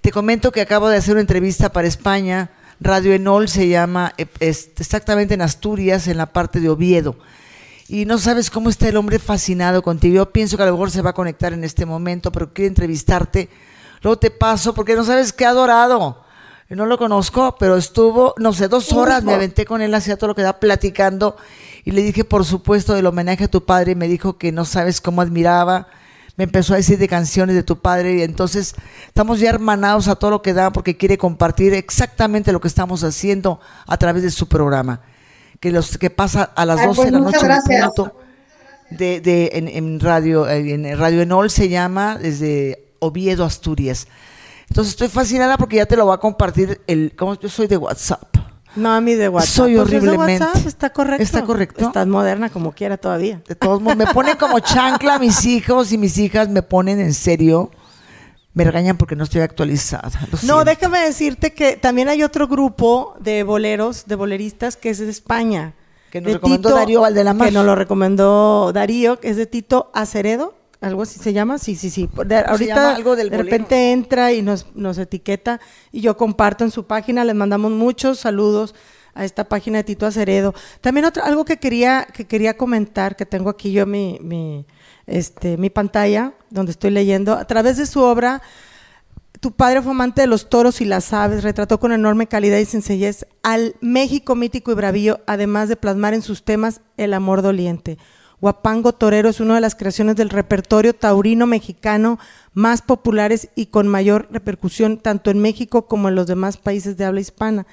Te comento que acabo de hacer una entrevista para España, Radio Enol se llama, eh, es exactamente en Asturias, en la parte de Oviedo. Y no sabes cómo está el hombre fascinado contigo. Yo pienso que a lo mejor se va a conectar en este momento, pero quiere entrevistarte. Luego te paso, porque no sabes qué adorado. Yo no lo conozco, pero estuvo, no sé, dos horas me aventé con él, hacía todo lo que da platicando. Y le dije, por supuesto, del homenaje a tu padre. Y me dijo que no sabes cómo admiraba. Me empezó a decir de canciones de tu padre. Y entonces estamos ya hermanados a todo lo que da, porque quiere compartir exactamente lo que estamos haciendo a través de su programa. Que, los, que pasa a las Ay, 12 pues, de la noche en punto de, de- en, en radio eh, en Radio Enol se llama desde Oviedo Asturias entonces estoy fascinada porque ya te lo va a compartir el como yo soy de WhatsApp No, a mí de WhatsApp. Soy Pues es de horriblemente. WhatsApp, está correcto. ¿Está correcto? Estás moderna como quiera todavía. de todos modos me ponen como chancla mis hijos y mis hijas me ponen en serio me regañan porque no estoy actualizada No, déjame decirte que también hay otro grupo de boleros, de boleristas, que es de España. Que nos de recomendó Darío Valdelamar. Que nos lo recomendó Darío, que es de Tito Aceredo, algo así se llama. Sí, sí, sí. De- ahorita algo del de bolero. repente entra y nos, nos etiqueta y yo comparto en su página. Les mandamos muchos saludos a esta página de Tito Aceredo. También otra, algo que quería, que quería comentar, que tengo aquí yo mi, mi, este, mi pantalla, donde estoy leyendo, a través de su obra, tu padre fue amante de los toros y las aves, retrató con enorme calidad y sencillez al México mítico y bravío, además de plasmar en sus temas el amor doliente. Guapango Torero es una de las creaciones del repertorio taurino mexicano más populares y con mayor repercusión tanto en México como en los demás países de habla hispana.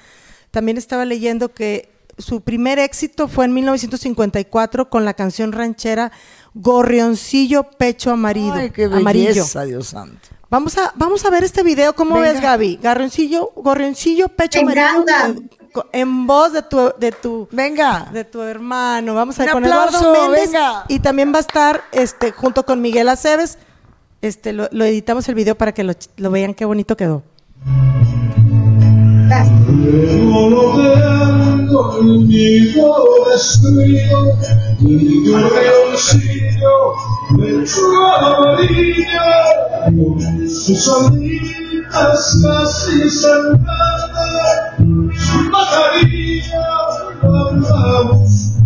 También estaba leyendo que su primer éxito fue en 1954 con la canción ranchera Gorrioncillo Pecho Amarillo. Ay, qué amarillo. belleza Dios santo Vamos a, vamos a ver este video. ¿Cómo Venga. ves, Gaby? Garroncillo, gorrioncillo, pecho Me amarillo. En voz de tu, de tu, venga de tu hermano. Vamos a Un ver con aplauso, Eduardo Méndez. venga. Y también va a estar este, junto con Miguel Aceves. Este, lo, lo editamos el video para que lo, lo vean qué bonito quedó. Gracias. Conmigo destruido mi leoncillo de amarilla con sus alitas casi cerradas su pajarilla anda buscando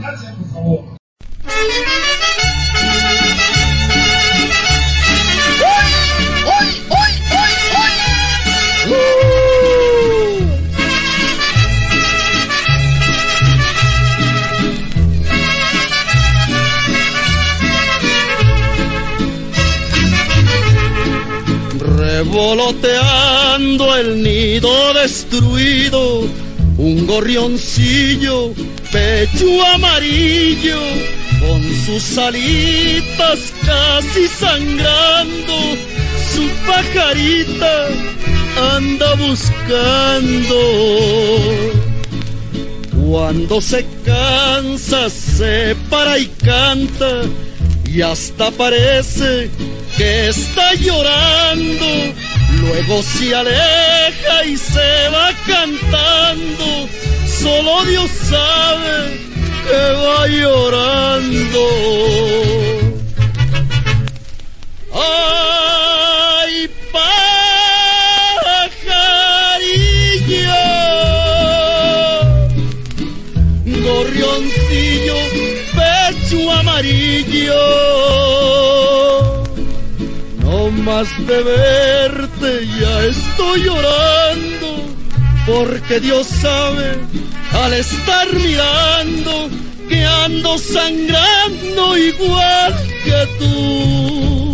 Gracias, por favor. Revoloteando el nido destruido, un gorrioncillo, pecho amarillo, con sus alitas casi sangrando, su pajarita anda buscando. Cuando se cansa, se para y canta, y hasta parece que está llorando. Luego se aleja y se va cantando. Solo Dios sabe que va llorando. Ay, pajarillo, gorrioncillo, pecho amarillo. No más de verte ya estoy llorando, porque Dios sabe al estar mirando que ando sangrando igual que tú.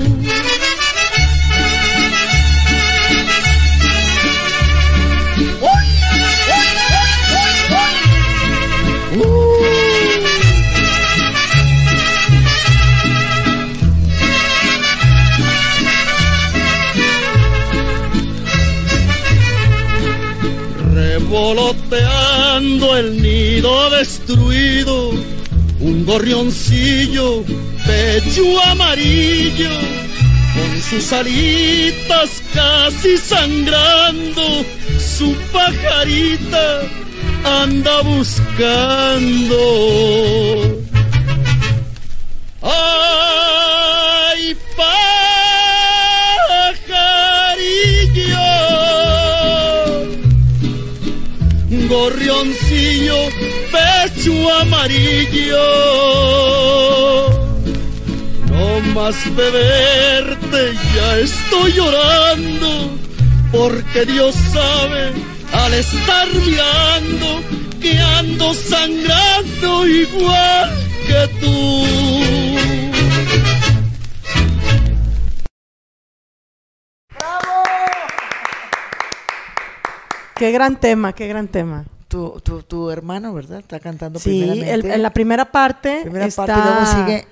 Revoloteando el nido destruido, un gorrioncillo, pecho amarillo, con sus alitas casi sangrando, su pajarita anda buscando. Ay, pajarillo, gorrioncillo, pecho amarillo. No más de verte ya estoy llorando, porque Dios sabe al estar mirando que ando sangrando igual que tú. Qué gran tema, qué gran tema. Tu, tu, tu hermano, ¿verdad? Está cantando Sí, primeramente. el- en la primera parte Primera está parte, luego sigue-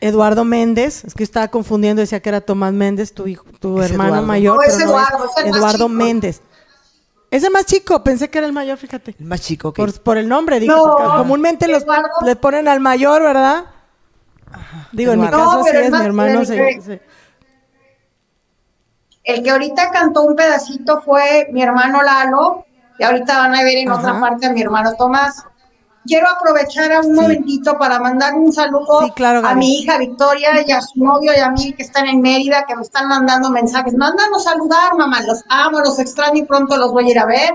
Eduardo Méndez. Es que estaba confundiendo, decía que era Tomás Méndez, tu, hijo, tu Es hermano Eduardo. mayor. No, es pero Eduardo, es el más Eduardo chico. Méndez. Es el más chico, pensé que era el mayor, fíjate. El más chico que... Por, por el nombre, dije, No, porque comúnmente los, Eduardo. le ponen al mayor, ¿verdad? Digo, en mi Eduardo. caso No, sí es, es mi hermano el se- se- El que ahorita cantó un pedacito fue mi hermano Lalo, y ahorita van a ver en Ajá. otra parte a mi hermano Tomás. Quiero aprovechar a un momentito para mandar un saludo Sí, claro, a mi hija Victoria y a su novio y a mí que están en Mérida, que me están mandando mensajes. Mándanos saludar, mamá, los amo, los extraño y pronto los voy a ir a ver.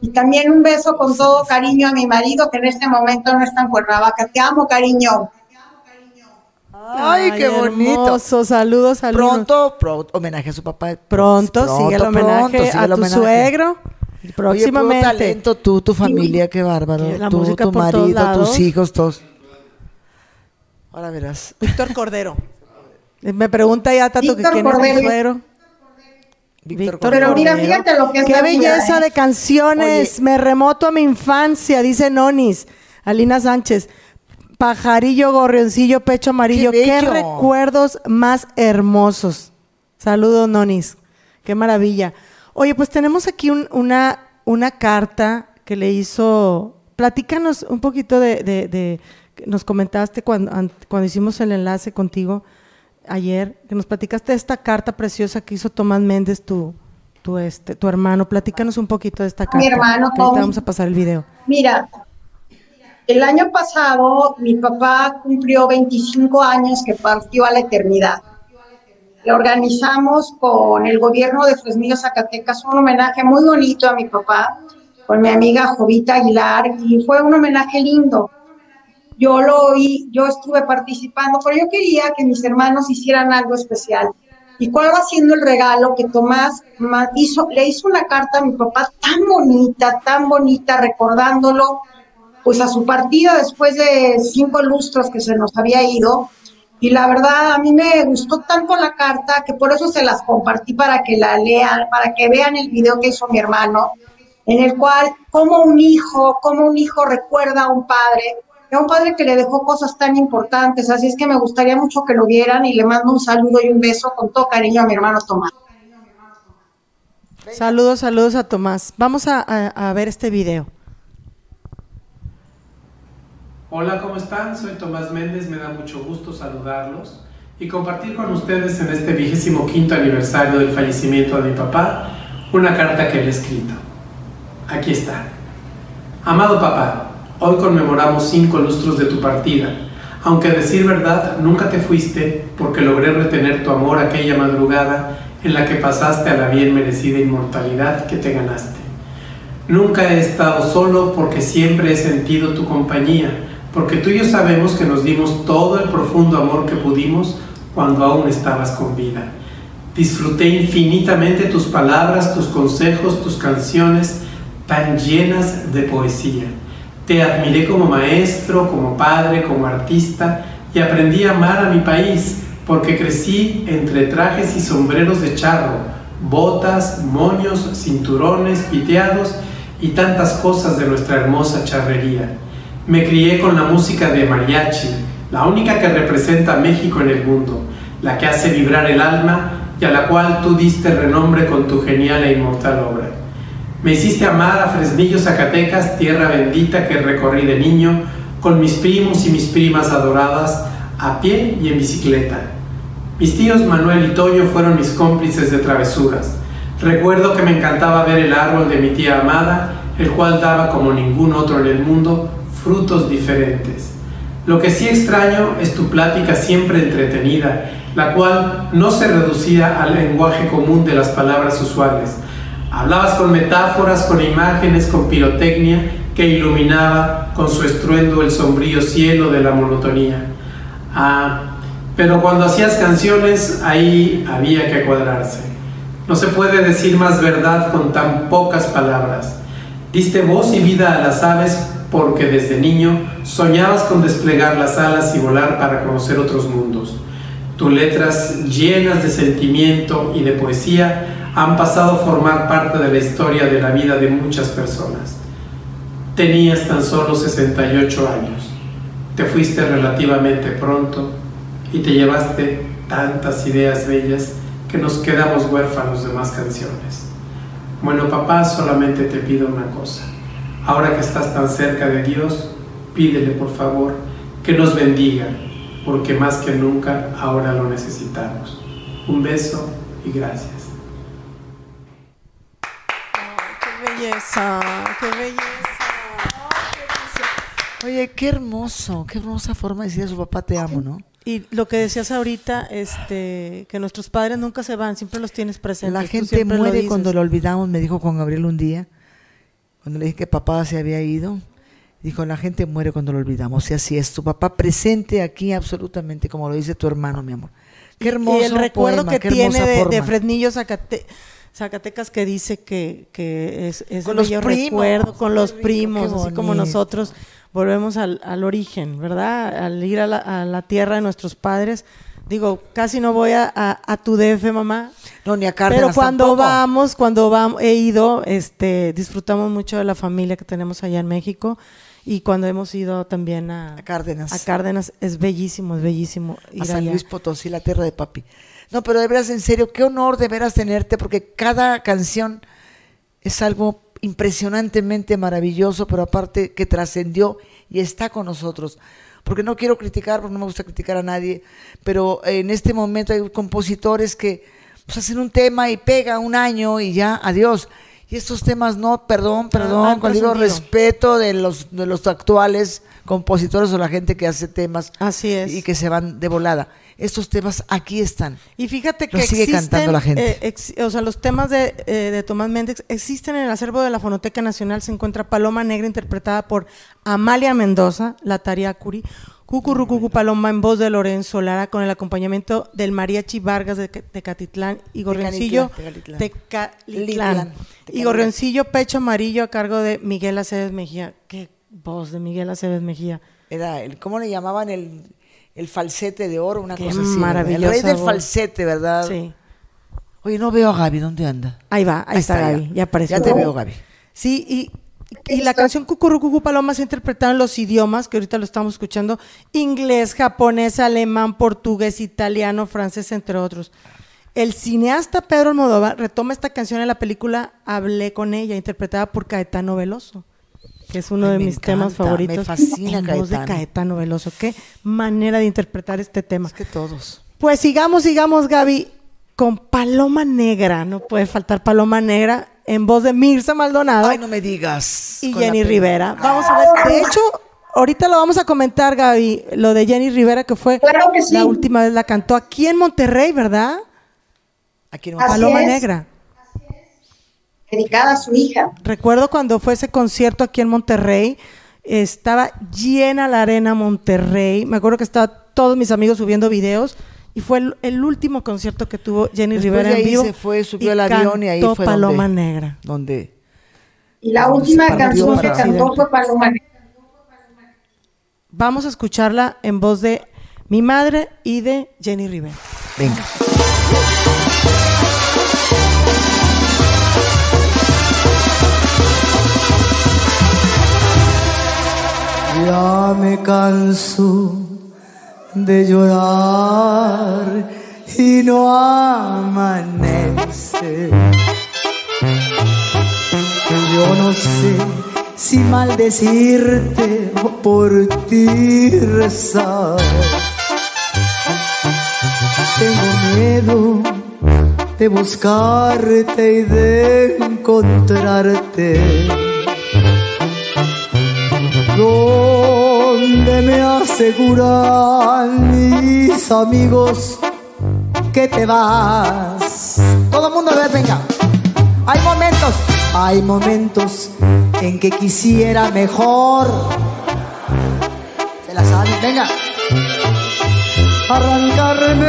Y también un beso con todo cariño a mi marido, que en este momento no está en Cuernavaca. Te amo, cariño. Ay, qué bonito. hermoso, saludos, saludos. Pronto, pronto, homenaje a su papá. Pronto, sigue el homenaje pronto, sigue a el tu homenaje. suegro. Oye, Próximamente. puro talento, tú, tu familia, qué bárbaro. Que la tú, música tu por todos marido, lados. tus hijos, todos. Ahora verás. Víctor Cordero. Me pregunta ya Tato que Víctor quién es tu Cordero. suegro. Víctor Pero mira, Cordero. fíjate lo que es Qué belleza ¿eh? de canciones. Me remoto a mi infancia, dice Nonis. Alina Sánchez. Pajarillo, gorrioncillo, pecho amarillo. Qué recuerdos más hermosos. Saludos, Nonis. Qué maravilla. Oye, pues tenemos aquí un- una, una carta que le hizo. Platícanos un poquito de. de- de- nos comentaste cuando, an- cuando hicimos el enlace contigo ayer, que nos platicaste de esta carta preciosa que hizo Tomás Méndez, tu, tu, este, tu hermano. Platícanos un poquito de esta carta. Mi hermano, Tommy. vamos a pasar el video. Mira, el año pasado mi papá cumplió 25 años que partió a la eternidad. Le organizamos con el gobierno de Fresnillo, Zacatecas, un homenaje muy bonito a mi papá, con mi amiga Jovita Aguilar, y fue un homenaje lindo. Yo lo oí, yo estuve participando, pero yo quería que mis hermanos hicieran algo especial. ¿Y cuál va siendo el regalo que Tomás hizo? Le hizo una carta a mi papá tan bonita, tan bonita, recordándolo, pues a su partida después de cinco lustros que se nos había ido, Y la verdad, a mí me gustó tanto la carta que por eso se las compartí para que la lean, para que vean el video que hizo mi hermano, en el cual, como un hijo, como un hijo recuerda a un padre, a un padre que le dejó cosas tan importantes. Así es que me gustaría mucho que lo vieran y le mando un saludo y un beso con todo cariño a mi hermano Tomás. Saludos, saludos a Tomás. Vamos a, ver este video. Hola, ¿cómo están? Soy Tomás Méndez, me da mucho gusto saludarlos y compartir con ustedes en este vigésimo quinto aniversario del fallecimiento de mi papá una carta que le he escrito. Aquí está. Amado papá, hoy conmemoramos cinco lustros de tu partida. Aunque a decir verdad, nunca te fuiste porque logré retener tu amor aquella madrugada en la que pasaste a la bien merecida inmortalidad que te ganaste. Nunca he estado solo porque siempre he sentido tu compañía, porque tú y yo sabemos que nos dimos todo el profundo amor que pudimos cuando aún estabas con vida. Disfruté infinitamente tus palabras, tus consejos, tus canciones tan llenas de poesía. Te admiré como maestro, como padre, como artista y aprendí a amar a mi país porque crecí entre trajes y sombreros de charro, botas, moños, cinturones, piteados y tantas cosas de nuestra hermosa charrería. Me crié con la música de mariachi, la única que representa a México en el mundo, la que hace vibrar el alma y a la cual tú diste renombre con tu genial e inmortal obra. Me hiciste amar a Fresnillo, Zacatecas, tierra bendita que recorrí de niño, con mis primos y mis primas adoradas, a pie y en bicicleta. Mis tíos Manuel y Toño fueron mis cómplices de travesuras. Recuerdo que me encantaba ver el árbol de mi tía amada, el cual daba como ningún otro en el mundo frutos diferentes. Lo que sí extraño es tu plática siempre entretenida, la cual no se reducía al lenguaje común de las palabras usuales. Hablabas con metáforas, con imágenes, con pirotecnia que iluminaba con su estruendo el sombrío cielo de la monotonía. Ah, pero cuando hacías canciones ahí había que cuadrarse. No se puede decir más verdad con tan pocas palabras. Diste voz y vida a las aves porque desde niño soñabas con desplegar las alas y volar para conocer otros mundos. Tus letras llenas de sentimiento y de poesía han pasado a formar parte de la historia de la vida de muchas personas. Tenías tan solo 68 años. Te fuiste relativamente pronto y te llevaste tantas ideas bellas que nos quedamos huérfanos de más canciones. Bueno, papá, solamente te pido una cosa. Ahora que estás tan cerca de Dios, pídele por favor que nos bendiga, porque más que nunca ahora lo necesitamos. Un beso y gracias. Qué belleza, qué belleza. Oye, qué hermoso, qué hermosa forma de decir a su papá te amo, ¿no? Y lo que decías ahorita, este, que nuestros padres nunca se van, siempre los tienes presentes. La gente muere cuando lo olvidamos, me dijo Juan Gabriel un día, cuando le dije que papá se había ido. Dijo, la gente muere cuando lo olvidamos. Y así es, tu papá presente aquí absolutamente, como lo dice tu hermano, mi amor. Qué hermoso y el recuerdo poema, que tiene de, de. Fresnillo Zacate- Zacatecas que dice que, que es, es Con un los primos, recuerdo con los primos, así como nosotros volvemos al, al origen, ¿verdad? Al ir a la, a la tierra de nuestros padres. Digo, casi no voy a, a, a tu DF, mamá. No, ni a Cárdenas Pero cuando tampoco. vamos, cuando vamos, he ido, este, disfrutamos mucho de la familia que tenemos allá en México. Y cuando hemos ido también a, Cárdenas. a Cárdenas, es bellísimo, es bellísimo ir a San allá. Luis Potosí, la tierra de papi. No, pero de veras, en serio, qué honor de veras tenerte, porque cada canción es algo impresionantemente maravilloso, pero aparte que trascendió y está con nosotros. Porque no quiero criticar, porque no me gusta criticar a nadie, pero en este momento hay compositores que pues, hacen un tema y pega un año y ya, adiós. Y estos temas no, perdón, perdón, han con digo respeto de los, de los actuales compositores o la gente que hace temas Así es. y que se van de volada. Estos temas aquí están. Y fíjate que Los sigue existen, cantando la gente. eh, ex- o sea, los temas de, eh, de Tomás Méndez existen en el acervo de la Fonoteca Nacional. Se encuentra Paloma Negra interpretada por Amalia Mendoza, la Tariacuri, Cucurrucucu Paloma en voz de Lorenzo Lara con el acompañamiento del Mariachi Vargas de Ca- Tecatitlán y Gorrioncillo Tecalitlán, Tecalitlán. Litlán, y Gorrioncillo Pecho Amarillo a cargo de Miguel Aceves Mejía. Qué voz de Miguel Aceves Mejía. Era el, ¿cómo le llamaban el, el falsete de oro, una Qué cosa así. ¿verdad? El rey del falsete, ¿verdad? Sí. Oye, no veo a Gaby, ¿dónde anda? Ahí va, ahí, Ahí está, Gaby, ya. ya, apareció. Ya te veo, Gaby. Sí, y, y la canción Cucurrucucu Paloma se ha interpretado en los idiomas, que ahorita lo estamos escuchando, inglés, japonés, alemán, portugués, italiano, francés, entre otros. El cineasta Pedro Almodóvar retoma esta canción en la película Hablé con ella, interpretada por Caetano Veloso, que es uno Ay, de mis temas encanta, me favoritos. fascina en voz de Caetano. Veloso. Qué manera de interpretar este tema. Es que todos. Pues sigamos, sigamos, Gaby, con Paloma Negra. No puede faltar Paloma Negra en voz de Mirza Maldonado Ay, no me digas. y Jenny. Rivera. Vamos a ver, de hecho, ahorita lo vamos a comentar, Gaby, lo de Jenny Rivera, que fue Claro que sí. la última vez la cantó aquí en Monterrey, ¿verdad? Aquí no Así Paloma es. Negra. Dedicada a su hija. Recuerdo cuando fue ese concierto aquí en Monterrey, estaba llena la arena Monterrey. Me acuerdo que estaban todos mis amigos subiendo videos y fue el, el último concierto que tuvo Jenny Después Rivera de en vivo. se fue, subió y al avión y ahí cantó fue Paloma donde, Negra. donde Y la Donde última canción que cantó fue Paloma Negra. Vamos a escucharla en voz de mi madre y de Jenny Rivera. venga. Me canso de llorar y no amanece. Yo no sé si maldecirte o por ti rezar. Tengo miedo de buscarte y de encontrarte donde me aseguran mis amigos que te vas. Todo el mundo ve, venga. Hay momentos, hay momentos en que quisiera mejor. Se la saben, venga. Arrancarme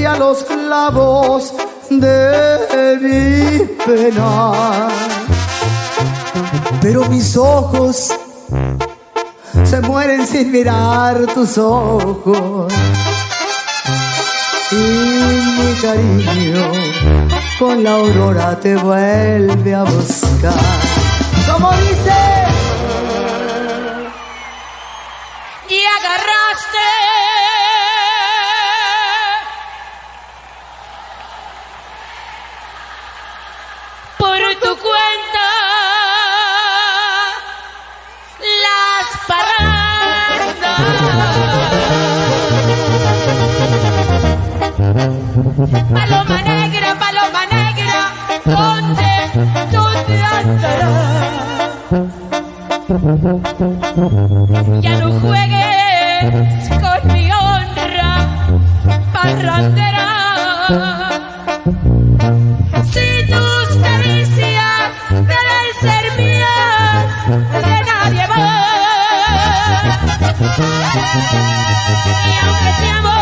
ya los clavos de mi pena pero mis ojos se mueren sin mirar tus ojos. Y mi cariño con la aurora te vuelve a buscar. Como dice, y agarraste por tu cuenta Paloma negra, paloma negra, ¿dónde, dónde andarás? Ya no juegues con mi honra, parrandera. Si tus caricias deben ser mías, de nadie más. Y aunque te amo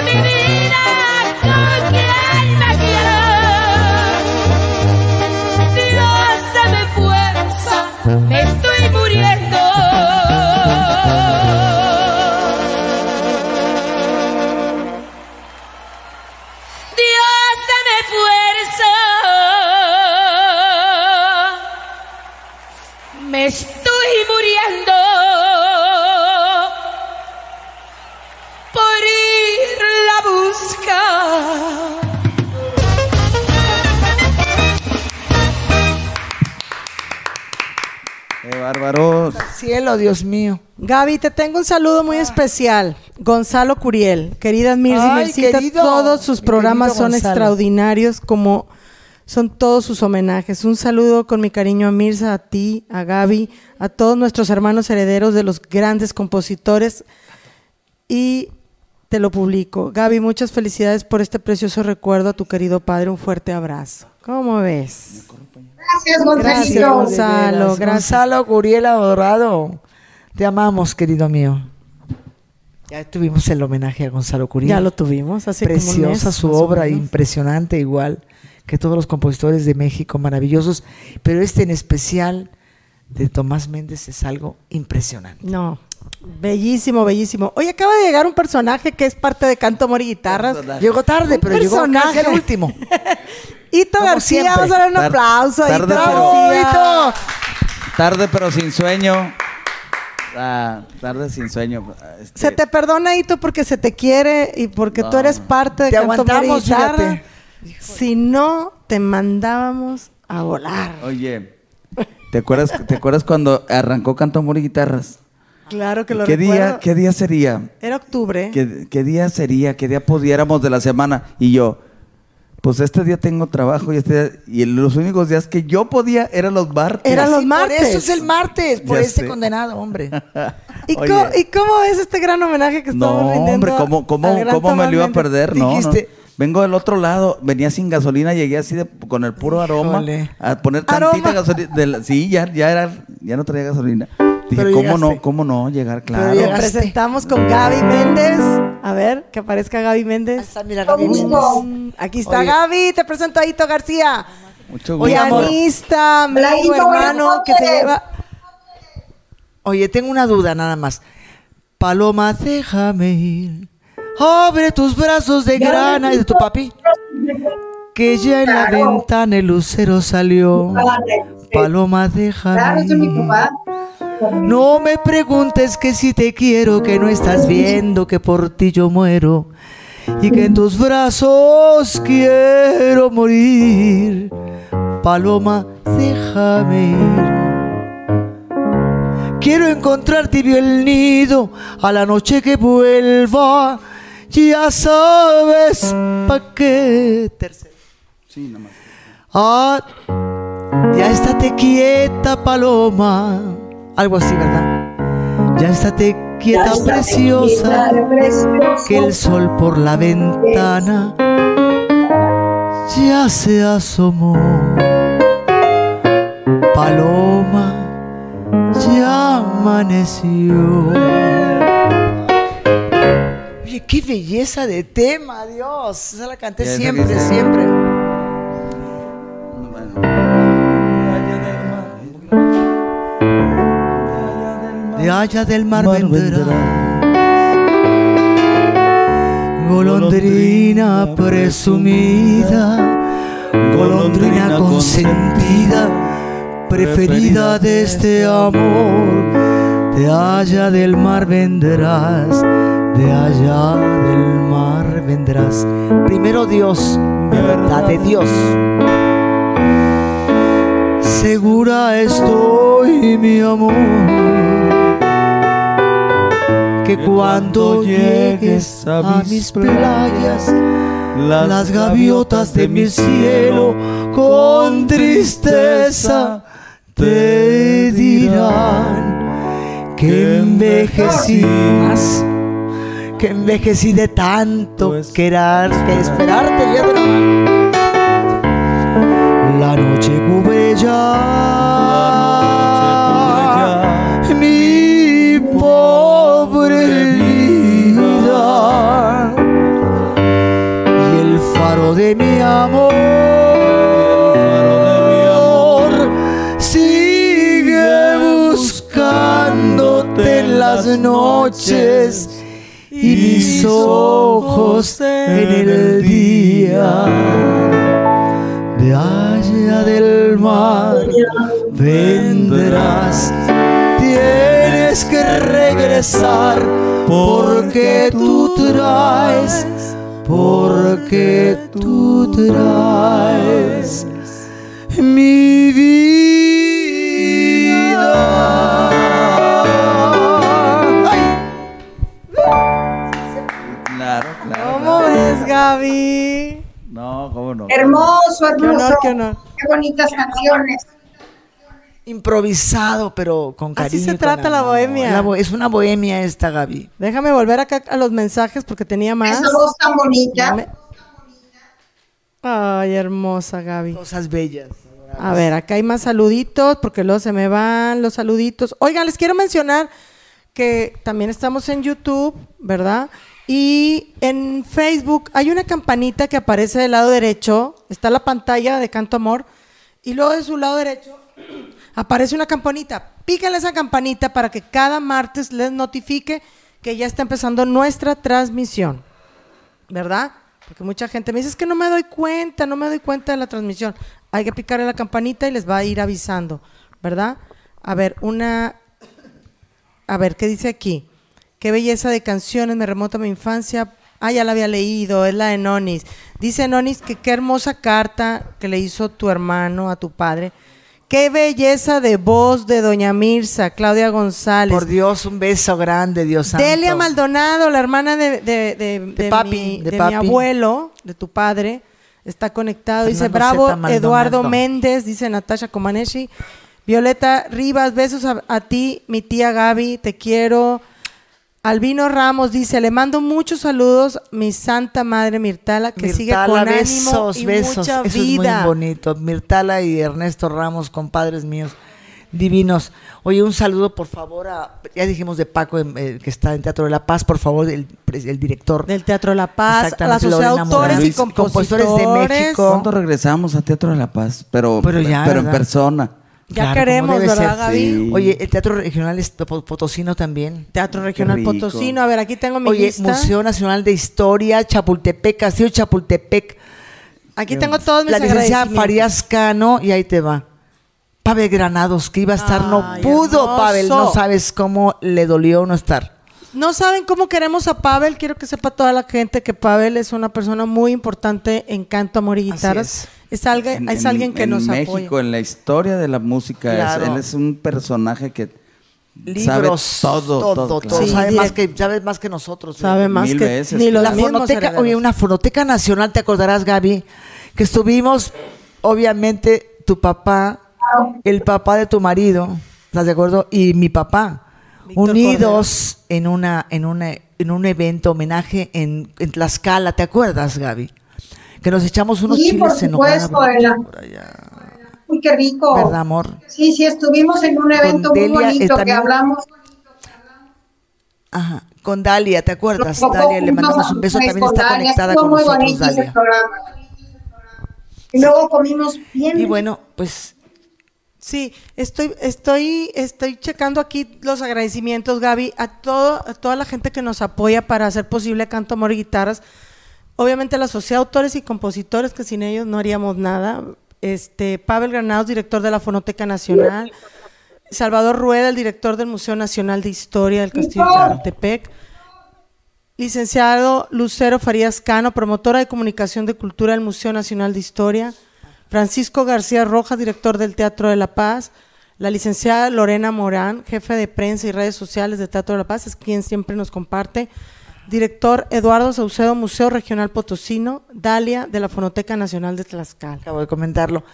¡Qué bárbaros! Cielo, Dios mío. Gaby, te tengo un saludo muy especial. Gonzalo Curiel, querida Mirza y Ay, Mircita, querido, todos sus programas son Gonzalo. extraordinarios, como son todos sus homenajes. Un saludo con mi cariño a Mirza, a ti, a Gaby, a todos nuestros hermanos herederos de los grandes compositores. Y te lo publico. Gaby, muchas felicidades por este precioso recuerdo a tu querido padre. Un fuerte abrazo. ¿Cómo ves? Gracias. Gonzalo. Gracias. Gracias. Gonzalo Guriel Adorado. Te amamos, querido mío. Ya tuvimos el homenaje a Gonzalo Curiel. Ya lo tuvimos hace como un Preciosa mes, su obra, impresionante igual que todos los compositores de México, maravillosos. Pero este en especial de Tomás Méndez es algo impresionante. No, bellísimo, bellísimo. Oye, acaba de llegar un personaje que es parte de Canto Amor y Guitarras. Llegó tarde, Un pero llegó casi personaje. al último. Hito Como García, siempre. vamos a darle un Tar- aplauso a Hito tarde, pero- García. Tarde pero sin sueño. Ah, tarde sin sueño. Este, Se te perdona, Hito, porque se te quiere y porque tú eres parte de Te Canto Amor y aguantamos, Guitarra. fíjate. Si no, te mandábamos a volar. Oye, ¿te acuerdas, ¿te acuerdas cuando arrancó Canto Amor y Guitarras? Claro que lo ¿Qué recuerdo. día, ¿Qué día sería? Era octubre. ¿Qué, qué día sería? ¿Qué día pudiéramos de la semana? Y yo, pues este día tengo trabajo y este día- y los únicos días que yo podía eran los martes. Eran los Sí, martes. Por eso es el martes, por Ya este sé. condenado, hombre. ¿Y, Oye. cómo, ¿Y cómo es este gran homenaje que No, estamos rindiendo? hombre, ¿cómo, me lo iba a perder? No, no. Vengo del otro lado, venía sin gasolina, llegué así de, con el puro aroma Híjole. a poner tantita Aroma. gasolina. de la- sí, ya, ya era, ya no traía gasolina. Dije, Pero ¿cómo llegaste. no? ¿Cómo no? Llegar, claro. Te llegaste. presentamos con Gaby Méndez. A ver, que aparezca Gaby Méndez. Está, mira, Gaby. Méndez. Aquí está Oye. Gaby, te presento a Hito García. Mucho gusto. Pianista, amigo, hermano, que se lleva... Oye, tengo una duda nada más. Paloma, déjame ir. Abre tus brazos de grana. ¿Es de tu papi? Que ya en la ventana el lucero salió. Paloma, déjame. No me preguntes que si te quiero, que no estás viendo que por ti yo muero y que en tus brazos quiero morir. Paloma, déjame ir. Quiero encontrar tibio el nido a la noche que vuelva. Ya sabes pa' qué. Tercero. Sí, nada más. Ah, ya estate quieta, paloma. Algo así, ¿verdad? Ya estate quieta, Ya preciosa. quieta, preciosa. Que el sol por la ventana ya se asomó. Paloma ya amaneció. Oye, qué belleza de tema, Dios. Esa la canté Ya, siempre, siempre. De allá del mar, vendrás, golondrina presumida, golondrina consentida, preferida de este amor. De allá del mar vendrás, de allá del mar vendrás. Primero Dios, de verdad de Dios. Segura estoy, mi amor, que cuando llegues a mis playas, las gaviotas de mi cielo con tristeza te dirán que envejecí más, que envejecí de tanto querer, que esperarte, fíjate nomás. La noche cubre ya mi pobre vida. Y el faro de mi amor. Sigue buscándote en las noches mis ojos en el día de allá del mar vendrás. Tienes que regresar porque tú traes, porque tú traes mi vida. Gaby? No, cómo no. Hermoso, Qué honor, hermoso. qué honor. Qué bonitas canciones. Improvisado, pero con Así cariño. se y con trata la bohemia. La bo- es una bohemia esta, Gaby. Déjame volver acá a los mensajes porque tenía más. Esa voz tan bonita. Dame- Ay, hermosa Gaby. Cosas bellas. A ver, acá hay más saluditos, porque luego se me van los saluditos. Oigan, les quiero mencionar que también estamos en YouTube, ¿verdad? Y en Facebook hay una campanita que aparece del lado derecho, está la pantalla de Canto Amor, y luego de su lado derecho aparece una campanita. Píquenle esa campanita para que cada martes les notifique que ya está empezando nuestra transmisión, ¿verdad? Porque mucha gente me dice, es que no me doy cuenta, no me doy cuenta de la transmisión. Hay que picarle la campanita y les va a ir avisando, ¿verdad? A ver, una... A ver, ¿qué dice aquí? Qué belleza de canciones, me remonta a mi infancia. Ah, ya la había leído, es la de Nonis. Dice Nonis que qué hermosa carta que le hizo tu hermano a tu padre. Qué belleza de voz de Doña Mirza, Claudia González. Por Dios, un beso grande, Dios santo. Delia Maldonado, la hermana de, de- de- de papi, mi, abuelo, de tu padre, está conectado. Dice, bravo, Maldonado. Eduardo Méndez, dice Natasha Comaneshi. Violeta Rivas, besos a, a ti, mi tía Gaby, te quiero. Albino Ramos dice, le mando muchos saludos, mi santa madre Mirtala, que sigue Mirtala, con besos, ánimo y besos. mucha Eso vida. es muy bonito. Mirtala y Ernesto Ramos, compadres míos, divinos. Oye, un saludo, por favor, a, ya dijimos de Paco, em, eh, que está en Teatro de la Paz, por favor, el, director. Del Teatro de la Paz, a la Exactamente, Sociedad de Autores y Compositores, Compositores de México. ¿Cuándo regresamos a Teatro de la Paz? Pero, Pero ya, pero en persona. Ya Claro, queremos, ¿verdad, ser. Gaby? Sí. Oye, el Teatro Regional es po- Potosino también. Teatro Regional. Potosino, a ver, aquí tengo mi Oye, lista. Museo Nacional de Historia, Chapultepec, Castillo Chapultepec. Aquí tengo todos mis La licenciada. Farías Cano, y ahí te va. Pavel Granados, que iba a estar, no pudo, hermoso. Pavel, no sabes cómo le dolió no estar. No saben cómo queremos a Pavel. Quiero que sepa toda la gente que Pavel es una persona muy importante en canto, amor y guitarras. Es, alguien, En- es en- alguien que en nos México, apoya. en la historia de la música, es- él es un personaje que Libros, sabe todo, todo, todo, claro. Sí, sabe, más que, sabe más que nosotros. Sabe más Mil que veces, ni los La fonoteca, oye, una fonoteca nacional, te acordarás, Gaby, que estuvimos, obviamente, tu papá, el papá de tu marido, ¿estás de acuerdo? Y mi papá, Víctor unidos en una, en una, en un evento homenaje en, en Tlaxcala, ¿te acuerdas, Gaby? Que nos echamos unos Sí, chiles en supuesto, Ela. por allá. Uy, qué rico. ¿Verdad, amor? Sí, sí, estuvimos en un evento muy Delia, bonito eh, que hablamos. Ajá, con Dalia, ¿te acuerdas? Dalia, le mandamos un beso, también está Dalia. conectada con muy nosotros, ese Dalia. programa. Y luego comimos bien. Y bueno, pues Sí, estoy, estoy, estoy checando aquí los agradecimientos, Gaby, a, todo, a toda la gente que nos apoya para hacer posible Canto Amor y Guitarras. Obviamente la Sociedad de Autores y Compositores, que sin ellos no haríamos nada. Este, Pavel Granados, director de la Fonoteca Nacional. Salvador Rueda, el director del Museo Nacional de Historia del Castillo de Chapultepec. Licenciado Lucero Farías Cano, promotora de comunicación de cultura del Museo Nacional de Historia. Francisco García Rojas, director del Teatro de la Paz. La licenciada Lorena Morán, jefe de prensa y redes sociales del Teatro de la Paz, es quien siempre nos comparte. Director Eduardo Saucedo, Museo Regional Potosino. Dalia, de la Fonoteca Nacional de Tlaxcala. acabo de comentarlo.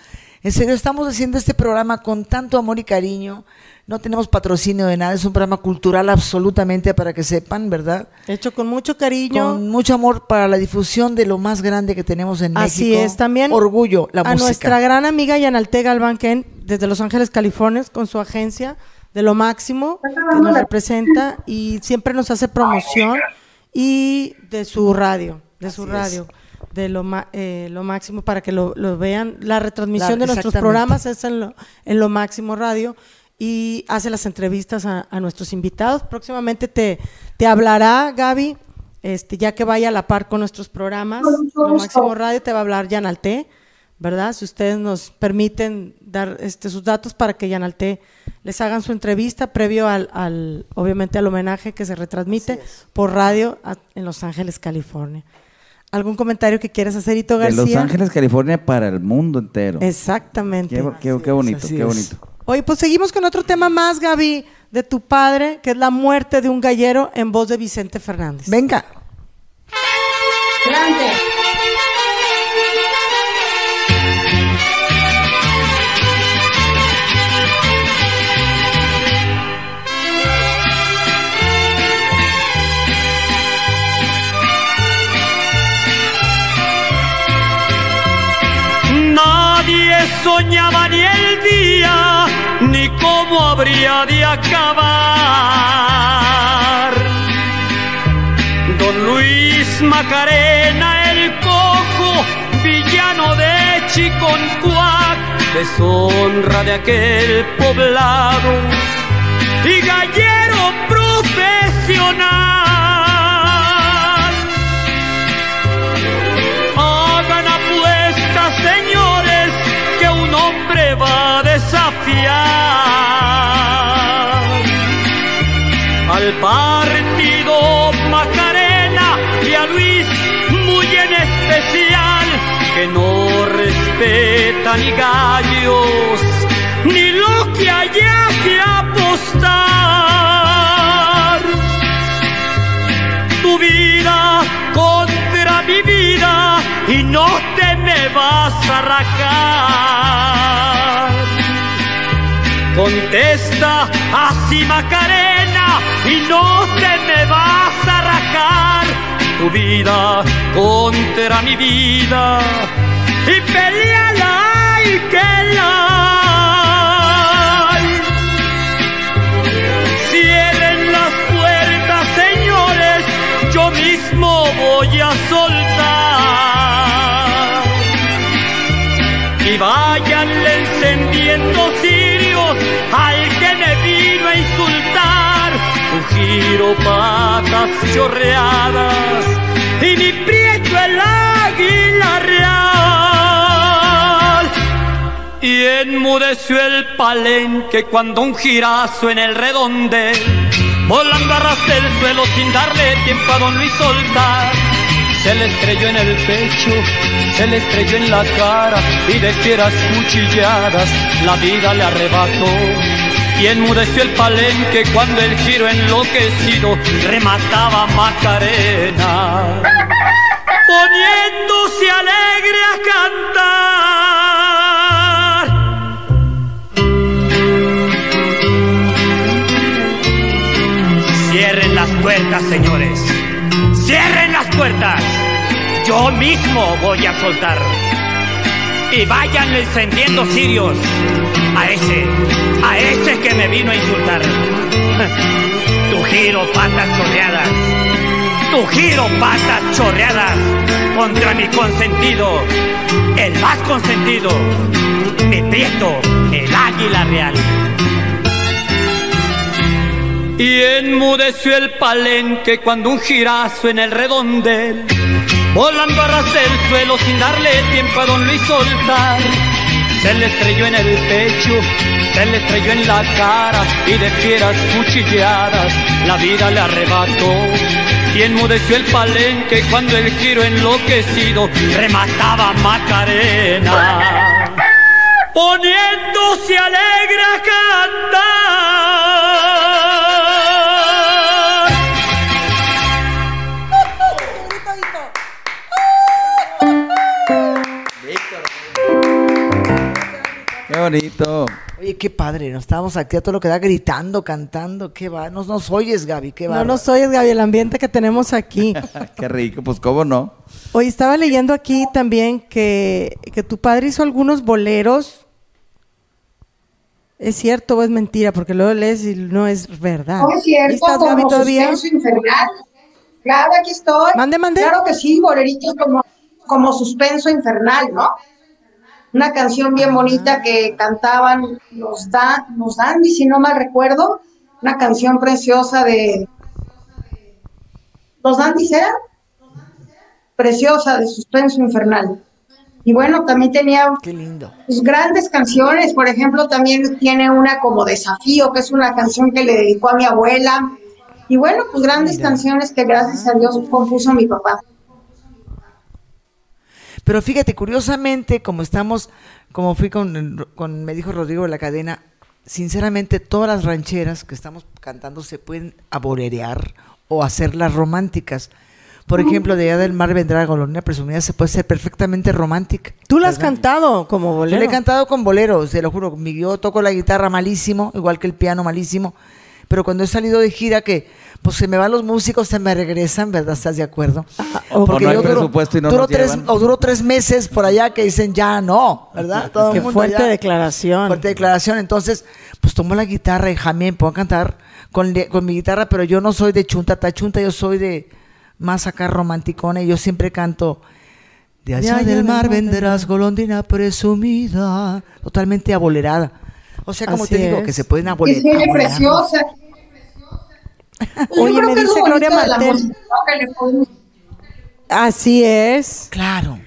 En serio, estamos haciendo este programa con tanto amor y cariño. No tenemos patrocinio de nada, es un programa cultural absolutamente para que sepan, ¿verdad? Hecho con mucho cariño. Con mucho amor para la difusión de lo más grande que tenemos en Así México. es, también Orgullo, la a música. nuestra gran amiga Yanalte Galván Ken, desde Los Ángeles, California, con su agencia de lo máximo que nos representa y siempre nos hace promoción y de su radio, de su Así es. radio, de lo, ma- eh, lo máximo para que lo, lo vean. La retransmisión La- de nuestros programas es en lo, en lo máximo radio y hace las entrevistas a, a nuestros invitados. Próximamente te, te hablará Gaby, este, ya que vaya a la par con nuestros programas. Lo máximo radio te va a hablar Yanalte, ¿verdad? Si ustedes nos permiten dar este, sus datos para que Yanalte les hagan su entrevista previo al, al obviamente al homenaje que se retransmite por radio a- en Los Ángeles, California. ¿Algún comentario que quieras hacer, Ito De García? Los Ángeles, California, para el mundo entero. Exactamente. Qué, qué- qué bonito, así qué es. bonito. Oye, pues seguimos con otro tema más, Gaby, de tu padre, que es la muerte de un gallero en voz de Vicente Fernández. Venga. Grande. Soñaba ni el día, ni cómo habría de acabar. Don Luis Macarena, el cojo, villano de Chiconcuac, deshonra de aquel poblado y gallero profesional. Va a desafiar al partido Macarena y a Luis muy en especial, que no respeta ni gallos, ni lo que haya que apostar. Tu vida contra mi vida y no te me vas a arrancar. Contesta así Macarena y no te me vas a arrancar tu vida contra mi vida y peleala y que la Cierren las puertas, señores, yo mismo voy a soltar. Y váyanle encendiendo cirios al que me vino a insultar. Giro patas chorreadas y mi prieto el águila real. Y enmudeció el palenque cuando un girazo en el redondel, volando a ras del suelo sin darle tiempo a don Luis soltar. Se le estrelló en el pecho, se le estrelló en la cara y de fieras cuchilladas la vida le arrebató. Y enmudeció el palenque cuando el giro enloquecido remataba a Macarena. Poniéndose alegre a cantar. Señores. Cierren las puertas. Yo mismo voy a soltar. Y vayan encendiendo cirios a ese, a ese que me vino a insultar. Tu giro patas chorreadas. Tu giro patas chorreadas contra mi consentido, el más consentido, mi prieto, el águila real. Y enmudeció el palenque cuando un girazo en el redondel, volando a ras del suelo sin darle tiempo a don Luis soltar, se le estrelló en el pecho, se le estrelló en la cara y de fieras cuchilladas la vida le arrebató. Y enmudeció el palenque cuando el giro enloquecido remataba a Macarena, poniéndose alegre a cantar. Qué bonito. Oye, qué padre, nos estábamos aquí a todo lo que da gritando, cantando, qué va, no nos oyes, Gaby, qué va. No nos oyes, Gaby, el ambiente que tenemos aquí. Qué rico, pues cómo no. Hoy estaba leyendo aquí también que, que tu padre hizo algunos boleros. ¿Es cierto o es mentira? Porque luego lees y no es verdad. No es cierto, ¿Ahí estás, como Gaby, todavía? suspenso infernal. Claro, aquí estoy. Mande, mande. Claro que sí, boleritos como, como suspenso infernal, ¿no? Una canción bien bonita que cantaban los, da, los Dandy, si no mal recuerdo. Una canción preciosa de... ¿Los Dandy eran? Preciosa, de suspenso infernal. Y bueno, también tenía Qué lindo. pues, grandes canciones, por ejemplo, también tiene una como Desafío, que es una canción que le dedicó a mi abuela. Y bueno, pues grandes canciones que gracias a Dios compuso mi papá. Pero fíjate, curiosamente, como estamos, como fui con, con me dijo Rodrigo de la cadena, sinceramente todas las rancheras que estamos cantando se pueden aborerear o hacerlas románticas. Por ejemplo, de allá del mar vendrá golondrina presumida, se puede ser perfectamente romántica. Tú la has cantado como bolero. Yo le he cantado con boleros, te lo juro. Yo toco la guitarra malísimo, igual que el piano malísimo, pero cuando he salido de gira que pues se me van los músicos, se me regresan, ¿verdad? ¿Estás de acuerdo? O no hay presupuesto y no duro tres, llevan. o duro tres meses por allá que dicen ya no, ¿verdad? Todo el Qué mundo fuerte declaración. Fuerte declaración. Entonces, pues tomo la guitarra y jamé, puedo cantar con, con mi guitarra, pero yo no soy de chunta tachunta, yo soy de más acá romanticona y yo siempre canto. De allá del mar venderás golondrina presumida, totalmente abolerada. O sea, como Así te digo, que se pueden Y aboler- se abolerar. preciosa. Yo Oye, creo me que es lo dice Gloria Martel. Así es. Claro.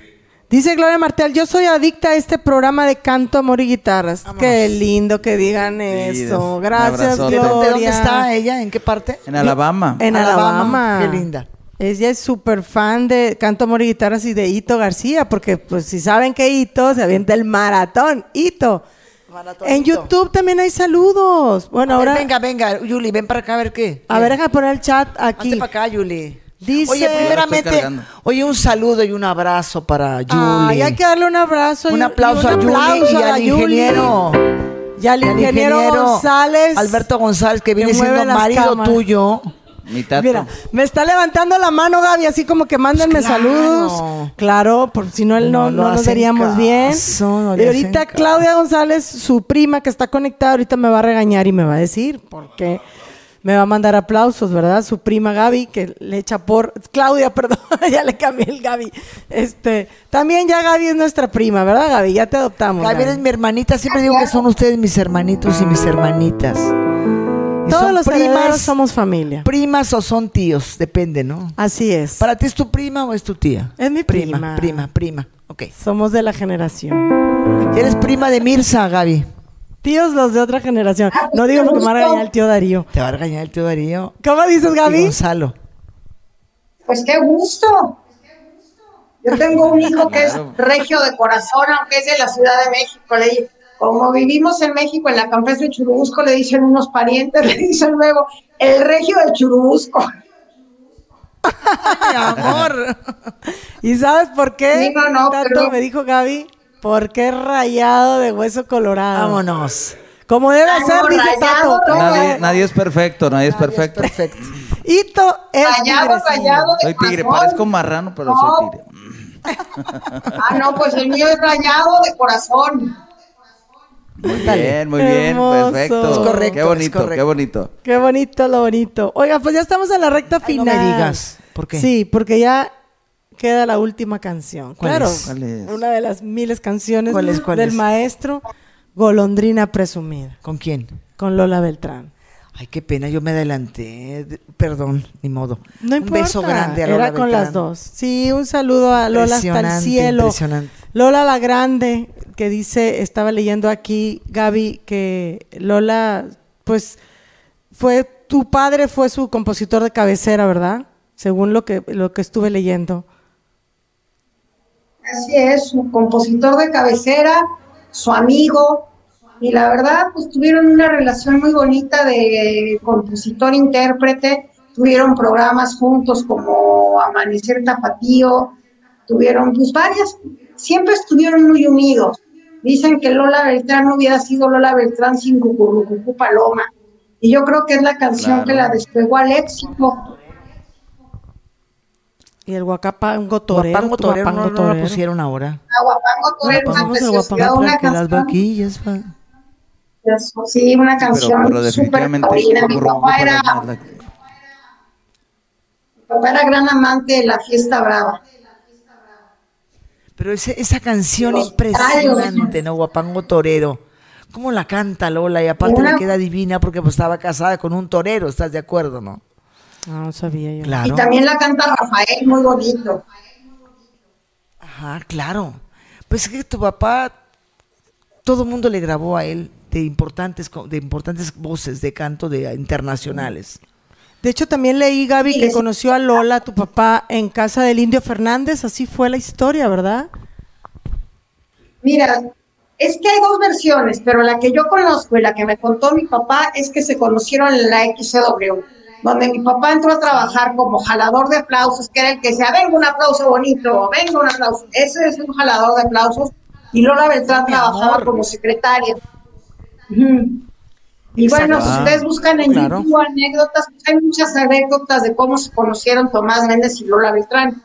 Dice Gloria Martel, yo soy adicta a este programa de canto, amor y guitarras. Qué lindo que digan eso. Gracias. Gloria. ¿De dónde está ella? ¿En qué parte? En Alabama. En Alabama. Alabama. Qué linda. Ella es súper fan de Canto, Amor y Guitarras y de Hito García, porque pues si saben que Hito se avienta el maratón. En YouTube también hay saludos. Bueno, A ver, ahora... venga, venga, Yuli, ven para acá a ver qué. A ver, déjame poner el chat aquí. Hazte para acá, Yuli. Dice... Oye, primeramente, oye, un saludo y un abrazo para Yuli. Ay, hay que darle un abrazo. y- un aplauso y a un Yuli aplauso y a al Yuli. ingeniero. Y al y al ingeniero, González. Alberto González, que viene siendo marido cámaras. tuyo. Mi tato. Mira, me está levantando la mano Gaby, así como que mándenme Pues claro. saludos. Claro, por si no él no, No nos veríamos bien. no y ahorita Claudia González, su prima que está conectada, ahorita me va a regañar y me va a decir porque me va a mandar aplausos, ¿verdad? Su prima Gaby que le echa por Claudia, perdón, ya le cambié el Gaby. Este, también ya Gaby es nuestra prima, ¿verdad, Gaby? Ya te adoptamos. Gaby Gaby. eres mi hermanita. Siempre digo que son ustedes mis hermanitos y mis hermanitas. Y Todos son los herederos somos familia. Primas o son tíos, depende, ¿no? Así es. ¿Para ti es tu prima o es tu tía? Es mi prima. Prima, prima, prima. Ok. Somos de la generación. ¿Eres prima de Mirza, Gaby? Tíos los de otra generación. No digo porque me va a regañar el tío Darío. Te va a regañar el tío Darío. ¿Cómo dices, Y Gaby? Gonzalo. Pues qué gusto. Yo tengo un hijo que es regio de corazón, aunque es de la Ciudad de México. Le como vivimos en México, en la campestre de Churubusco, le dicen unos parientes, le dicen luego, el regio de Churubusco. Ay, amor. ¿Y sabes por qué? Sí, no, no, Tato, pero- me dijo Gaby, porque es rayado de hueso colorado. Vámonos. Como debe Ay, ser, dice Tato. Nadie, nadie es perfecto, nadie es perfecto. Perfecto. Hito es Rayado, rayado de Soy tigre, corazón. parezco marrano, pero No. soy tigre. Ah, no, pues el mío es rayado de corazón. Muy bien, muy bien, Hermoso. perfecto. Es correcto, Qué es bonito, correcto. qué bonito. Qué bonito, lo bonito. Oiga, pues ya estamos en la recta Ay, no final. me digas. ¿Por qué? Sí, porque ya queda la última canción. ¿Cuál claro, es? ¿Cuál es? una de las miles canciones ¿Cuál es, cuál del es? maestro Golondrina Presumida, ¿Con quién? con Lola Beltrán. Ay, qué pena, yo me adelanté. De- Perdón, ni modo. No Un importa. beso grande a Lola Era con Beltrán. las dos. Sí, un saludo a Lola hasta el cielo. impresionante. Lola la Grande, que dice, estaba leyendo aquí, Gaby, que Lola, pues, fue, tu padre fue su compositor de cabecera, ¿verdad? Según lo que, lo que estuve leyendo. Así es, su compositor de cabecera, su amigo, y la verdad, pues tuvieron una relación muy bonita de compositor-intérprete, tuvieron programas juntos como Amanecer Tapatío, tuvieron pues varias, siempre estuvieron muy unidos. Dicen que Lola Beltrán no hubiera sido Lola Beltrán sin Cucurrucucú Paloma, y yo creo que es la canción Claro. que la despegó al éxito. Y el Guacapango Torero. Guapango Torero no, Guapango no la Torero. pusieron ahora. Aguapango Torero, No, una Guapango una que las canción vaquillas van. Sí, una canción pero súper taurina. Mi papá era, era la- mi papá era gran amante de la fiesta brava. Pero ese- esa canción Los impresionante, ¿no? Guapango Torero. ¿Cómo la canta Lola? Y aparte Una- le queda divina porque pues, estaba casada con un torero, ¿estás de acuerdo, no? Ah, no sabía yo. Claro. Y también la canta Rafael, muy bonito. Ajá, claro. Pues es que tu papá, todo el mundo le grabó a él de importantes, de importantes voces de canto de internacionales. De hecho, también leí, Gaby, Sí, que conoció a Lola, tu papá, en casa del Indio Fernández. Así fue la historia, ¿verdad? Mira, es que hay dos versiones, pero la que yo conozco y la que me contó mi papá es que se conocieron en la XCW, donde mi papá entró a trabajar como jalador de aplausos, que era el que decía, venga un aplauso bonito, venga un aplauso. Ese es un jalador de aplausos. Y Lola Beltrán Mi trabajaba amor. como secretaria. Y bueno, si Ah, ustedes buscan en claro. YouTube anécdotas, pues hay muchas anécdotas de cómo se conocieron Tomás Méndez y Lola Beltrán.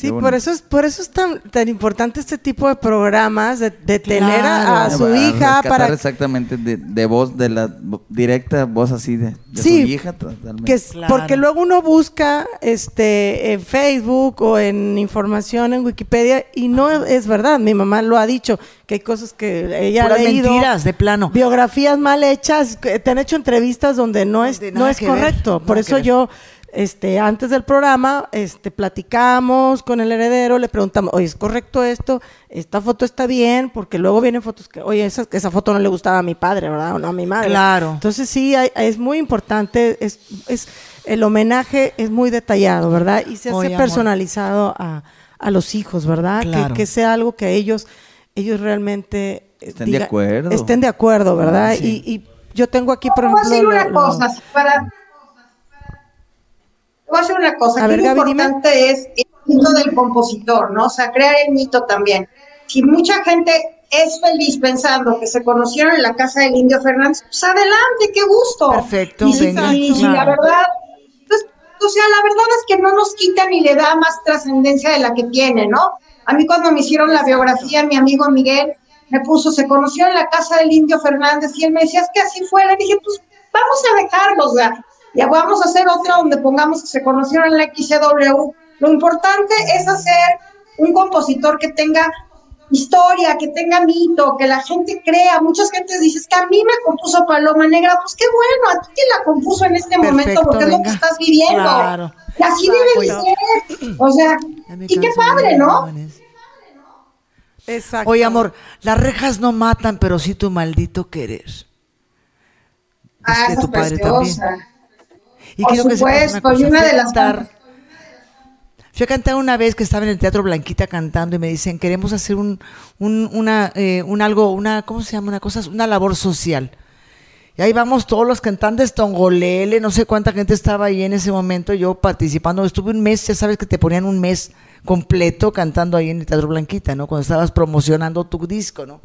Sí, por eso es, por eso es tan, tan importante este tipo de programas, de, de tener a, su Para hija para exactamente de, de voz, de la directa voz así de, de Sí, su hija totalmente. que es- porque luego uno busca este en Facebook o en información en Wikipedia y no es verdad. Mi mamá lo ha dicho que hay cosas que ella Puras ha leído, mentiras, de plano. biografías mal hechas, que te han hecho entrevistas donde no es no es ver, correcto. Por eso ver. Este antes del programa este platicamos con el heredero, le preguntamos, "Oye, ¿es correcto esto? Esta foto está bien", porque luego vienen fotos que, "Oye, esa esa foto no le gustaba a mi padre, ¿verdad? O no a mi madre." Claro. Entonces sí, hay- es muy importante, es, es el homenaje es muy detallado, ¿verdad? Y se hace Oye, personalizado a, a los hijos, ¿verdad? Que- Claro. Que, sea algo que ellos, ellos realmente eh, Estén de acuerdo. Estén de acuerdo, ¿verdad? Sí. Y, y yo tengo aquí, por Voy a ejemplo, decir una lo- lo- cosa, si para... Voy a decir una cosa, ver, lo dime. importante es el mito del compositor, ¿no? O sea, crear el mito también. Si mucha gente es feliz pensando que se conocieron en la casa del Indio Fernández, pues adelante, qué gusto. Perfecto, y venga, y la verdad, pues, o sea, la verdad es que no nos quita ni le da más trascendencia de la que tiene, ¿no? A mí cuando me hicieron la biografía, mi amigo Miguel me puso, se conoció en la casa del Indio Fernández y él me decía, es que así fuera. Y dije, pues vamos a dejarlo, o sea, ya vamos a hacer otra donde pongamos que se conocieron en la XCW. Lo importante es hacer un compositor que tenga historia, que tenga mito, que la gente crea. Muchas gentes dicen, es que a mí me compuso Paloma Negra, pues qué bueno, a ti te la compuso en este momento porque es lo que estás viviendo. Claro. Y así debe de ser. O sea, y qué padre, ¿no? Exacto. Oye, amor, las rejas no matan, pero sí tu maldito querer. Ah, de esa tu padre preciosa. también. Y Por quiero que supuesto, y una fui a de las Fui a cantar una vez que estaba en el Teatro Blanquita cantando y me dicen, queremos hacer un, un, una, eh, un algo, una, ¿cómo se llama? Una cosa, una labor social. Y ahí vamos todos los cantantes, Tongolele, no sé cuánta gente estaba ahí en ese momento, yo participando, estuve un mes, ya sabes que te ponían un mes completo cantando ahí en el Teatro Blanquita, ¿no? Cuando estabas promocionando tu disco, ¿no?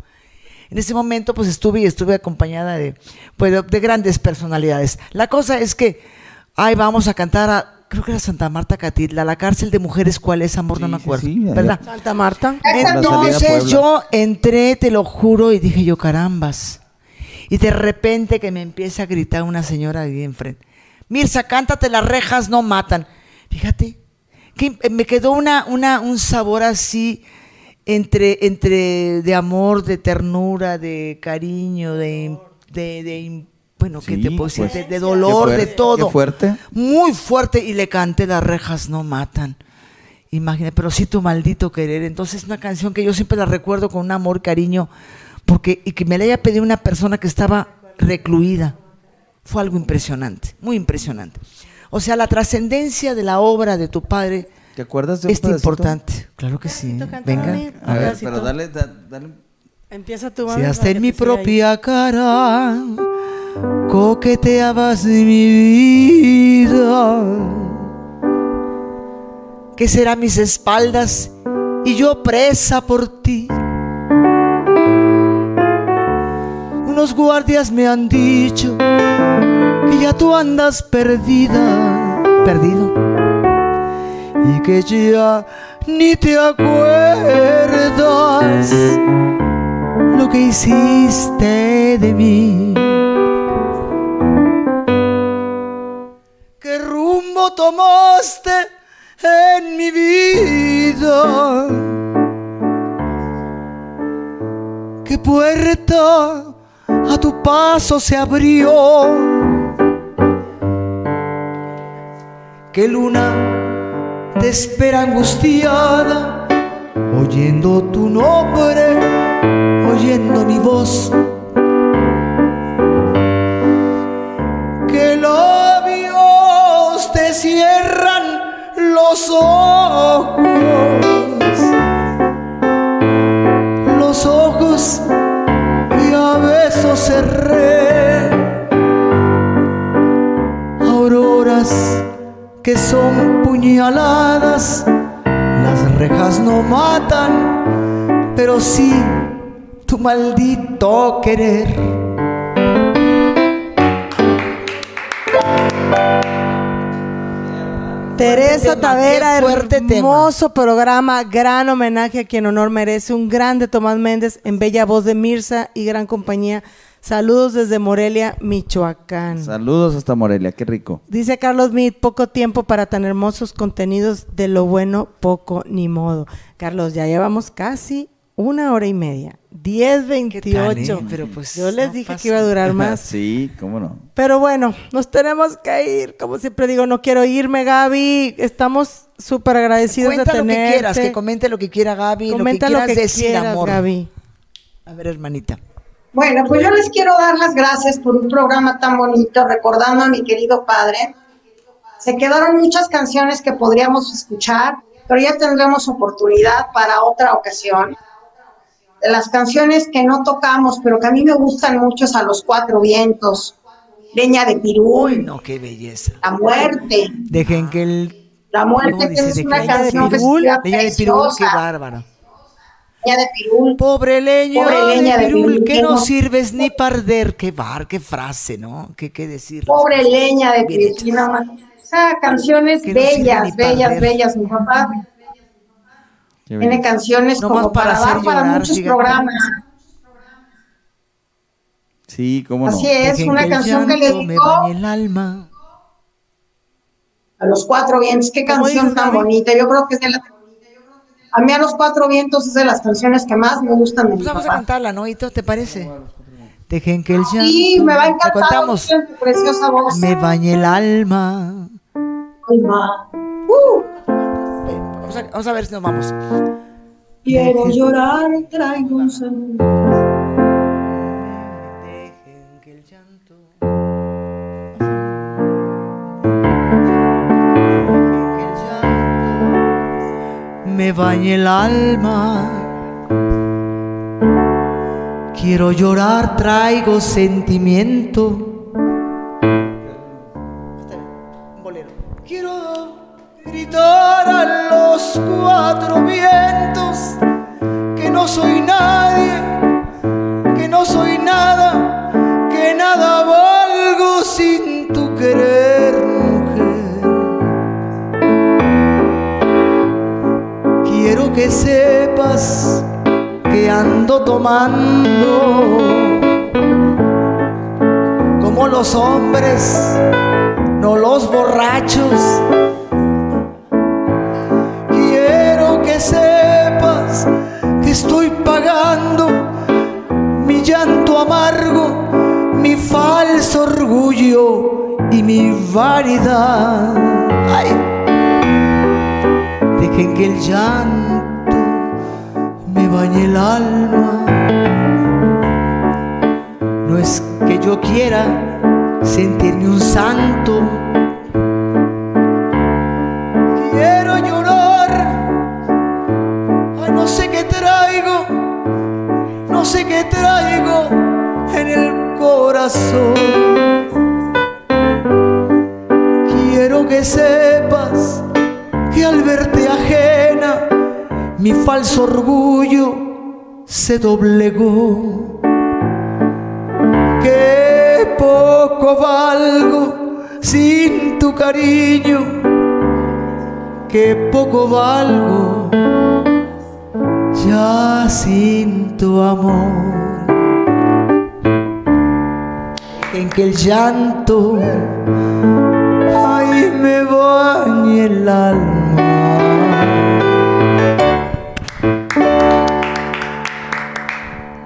En ese momento pues estuve y estuve acompañada de, pues, de, de grandes personalidades. La cosa es que ahí vamos a cantar a, creo que era Santa Marta Catitla, la cárcel de mujeres, ¿cuál es, amor? no me acuerdo, sí. ¿verdad? Santa Marta. Entonces yo entré, te lo juro, y dije yo, carambas. Y de repente que me empieza a gritar una señora ahí enfrente. Mirza, cántate, las rejas no matan. Fíjate, que me quedó una, una, un sabor así entre, entre de amor, de ternura, de cariño, de, de, de- bueno, ¿qué Sí, te puedo decir? pues. De, de Qué dolor, fuerte, de todo. qué fuerte. Muy fuerte. Y le canté, las rejas no matan. Imagina, pero sí tu maldito querer. Entonces, una canción que yo siempre la recuerdo con un amor, cariño, porque y que me la haya pedido una persona que estaba recluida. Fue algo impresionante, muy impresionante. O sea, la trascendencia de la obra de tu padre ¿Te acuerdas de un es pedacito? importante. Claro que sí. Venga. A ver, pedacito. pero dale, da- dale. Empieza tú. Si Mami, hasta en mi propia cara coqueteabas mi vida, que será mis espaldas y yo presa por ti. Unos guardias me han dicho que ya tú andas perdida, perdido, y que ya ni te acuerdas lo que hiciste de mí. Tomaste en mi vida? ¿Qué puerta a tu paso se abrió? ¿Qué luna te espera angustiada? Oyendo tu nombre, oyendo mi voz. Cierran los ojos. Los ojos que a besos cerré. Auroras que son puñaladas las rejas no matan, pero sí tu maldito querer. Teresa Tavera, hermoso programa, gran homenaje a quien honor merece, un grande Tomás Méndez en bella voz de Mirza y gran compañía. Saludos desde Morelia, Michoacán. Saludos hasta Morelia, qué rico. Dice Carlos Mead, poco tiempo para tan hermosos contenidos de lo bueno, poco ni modo. Carlos, ya llevamos casi una hora y media. 10.28. eh? Pero pues Yo les no dije pasa que iba a durar más. sí, cómo no. Pero bueno, nos tenemos que ir. Como siempre digo, no quiero irme, Gaby. Estamos súper agradecidos Cuenta de lo que tenerte. quieras, que comente lo que quiera Gaby, Comenta lo lo que que quieras decir, quieras, amor. Gaby. A ver, hermanita. Bueno, pues yo les quiero dar las gracias por un programa tan bonito, recordando a mi querido padre. Se quedaron muchas canciones que podríamos escuchar, pero ya tendremos oportunidad para otra ocasión. De las canciones que no tocamos, pero que a mí me gustan mucho, es A los Cuatro Vientos, Leña de Pirú, Uy, no, qué belleza. La Muerte. Dejen que el... La Muerte, ¿cómo que dice? es De una canción Pirul, Leña de Pirul, qué bárbaro. Leña de Pirul. Pobre leña, Pobre leña de de pirul, pirul, que no no- sirves ni para arder. Qué bar, qué frase, ¿no? ¿Qué, qué decir? Pobre leña de Pirul. sea, canciones no bellas, bellas, bellas. Mi papá tiene canciones No como más para para, dar hacer para llorar, muchos fíjate. programas. Sí, cómo no. Así es, Dejen una canción que le dedicó bañe el alma. a los cuatro vientos. Qué ¿Cómo canción tan bonita. Yo creo que es de la... A mí a los cuatro vientos es de las canciones que más me gustan de mi Pues vamos a cantarla, ¿no? ¿Y todo te parece? Dejen que el llanto... Sí, me va a ¿La encantar contamos? tu preciosa voz. Me bañe el alma. Ay, ma. Uh, Vamos a, vamos a ver si nos vamos. quiero llorar, traigo un saludo. Dejen que el llanto... Dejen que el llanto Me bañe el alma. Quiero llorar, traigo sentimiento. Quiero gritar a los cuatro vientos que no soy nadie, que no soy nada, que nada valgo sin tu querer, mujer. Quiero que sepas que ando tomando como los hombres, no los borrachos. Que sepas que estoy pagando mi llanto amargo, mi falso orgullo y mi vanidad. Ay. Dejen que el llanto me bañe el alma. No es que yo quiera sentirme un santo. Quiero que sepas que al verte ajena, mi falso orgullo se doblegó. Que poco valgo sin tu cariño, que poco valgo ya sin tu amor. En que el llanto ay me bañe el alma.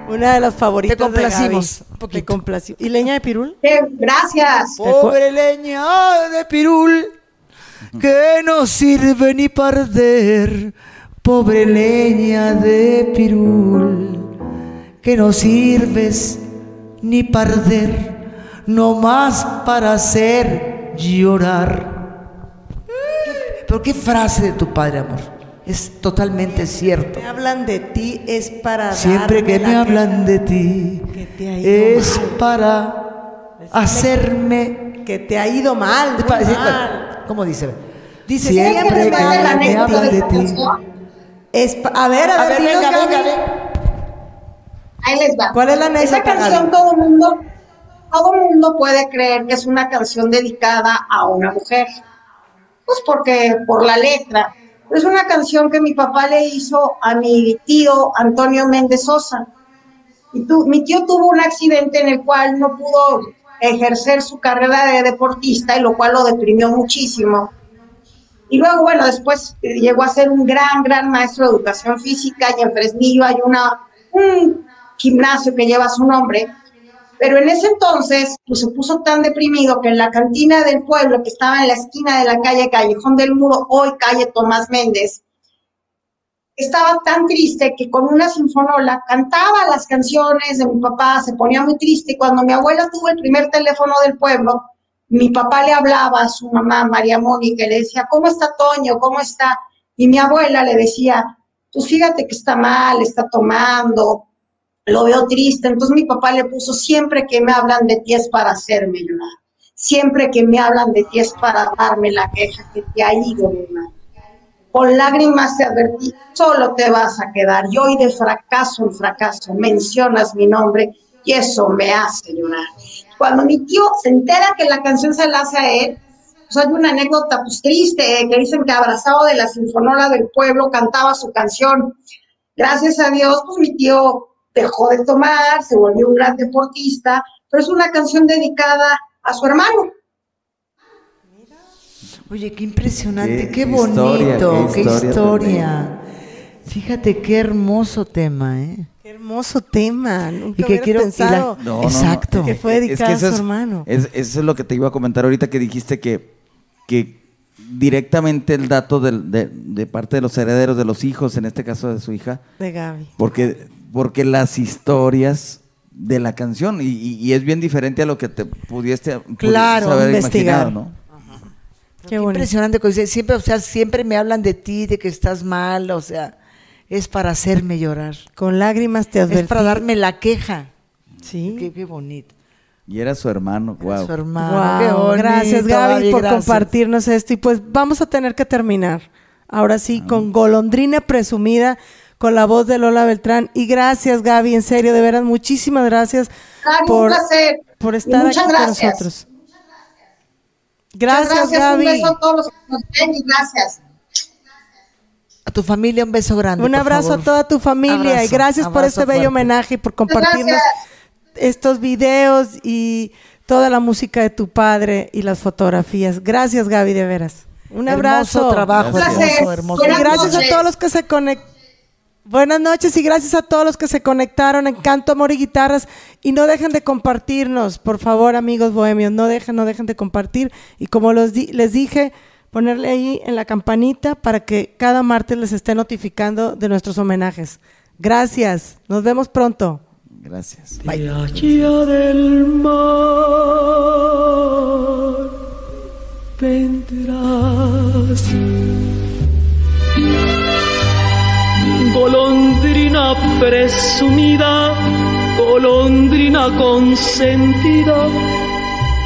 Una de las favoritas Te complacimos, de Gaby. Te complaci- ¿Y leña de pirul? Gracias. Pobre leña de pirul, que no sirve ni para arder. Pobre leña de pirul, que no sirves ni para arder, no más para hacer llorar. Pero qué frase de tu padre, amor. Es totalmente cierto. Me hablan de ti es para Siempre que me la hablan de ti, que te ha ido es mal. para hacerme que te ha ido mal, muy Para decir- mal. ¿Cómo dice? Dice, siempre siempre que me hablan me de hablan ti. de ti. Es a ver, a, A ver, ver, venga, venga, Ahí les va. ¿Cuál es la anécdota, Esa canción Gaby? todo mundo, todo mundo puede creer que es una canción dedicada a una mujer. Pues porque, por la letra. Es una canción que mi papá le hizo a mi tío Antonio Méndez Sosa. Y tu- mi tío tuvo un accidente en el cual no pudo ejercer su carrera de deportista y lo cual lo deprimió muchísimo. Y luego, bueno, después eh, llegó a ser un gran, gran maestro de educación física y en Fresnillo hay una, un gimnasio que lleva su nombre. Pero en ese entonces, pues se puso tan deprimido que en la cantina del pueblo, que estaba en la esquina de la calle Callejón del Muro, hoy calle Tomás Méndez, estaba tan triste que con una sinfonola cantaba las canciones de mi papá, se ponía muy triste. Y cuando mi abuela tuvo el primer teléfono del pueblo, mi papá le hablaba a su mamá, María Mónica, y le decía, ¿cómo está Toño? ¿Cómo está? Y mi abuela le decía, pues fíjate que está mal, está tomando, lo veo triste. Entonces mi papá le puso, siempre que me hablan de ti es para hacerme llorar. Siempre que me hablan de ti es para darme la queja que te ha ido mi madre. Con lágrimas te advertí, solo te vas a quedar. Y hoy de fracaso en fracaso mencionas mi nombre y eso me hace llorar. Cuando mi tío se entera que la canción se la hace a él, pues hay una anécdota pues triste, eh, que dicen que abrazado de la sinfonola del pueblo cantaba su canción. Gracias a Dios, pues mi tío dejó de tomar, se volvió un gran deportista, pero es una canción dedicada a su hermano. Oye, qué impresionante, Qué qué, bonito, historia, qué qué historia. historia Fíjate qué hermoso tema, ¿eh? Qué hermoso tema. Nunca Y que quiero- la- pensado No, no, no. Exacto. que fue Es eso a su es- hermano. Es, eso es lo que te iba a comentar ahorita que dijiste que, que directamente el dato de, de parte de los herederos, de los hijos, en este caso de su hija, De Gaby. porque, porque las historias de la canción, y, y- y es bien diferente a lo que te pudiste, Claro, haber investigar. ¿no? Qué impresionante, que dice, siempre, o sea, siempre me hablan de ti, de que estás mal, o sea, es para hacerme llorar. Con lágrimas te advertí. Es para darme la queja. Sí. Qué, qué bonito. Y era su hermano, wow. Su hermano, Guau, qué bonito, gracias Gaby por gracias. compartirnos esto y pues vamos a tener que terminar. Ahora sí, con Golondrina Presumida, con la voz de Lola Beltrán. Y gracias Gaby, en serio, de veras, muchísimas gracias Gaby, por, un placer. por estar aquí con gracias. nosotros. Gracias, Muchas Gaby. Un beso a todos los que nos ven y gracias. A tu familia un beso grande. Un por abrazo favor. a toda tu familia y gracias por este bello homenaje y por compartirnos Gracias. estos videos y toda la música de tu padre y las fotografías. Gracias, Gaby, de veras. Un Hermoso abrazo. trabajo, Gracias. hermoso, hermoso. Y gracias a todos los que se conectaron. Buenas noches y gracias a todos los que se conectaron en Canto, Amor y Guitarras. Y no dejen de compartirnos, por favor, amigos bohemios. No dejen, no dejen de compartir. Y como los di- les dije, ponerle ahí en la campanita para que cada martes les esté notificando de nuestros homenajes. Gracias. Nos vemos pronto. Gracias. De allá del mar vendrás. Golondrina presumida, golondrina consentida,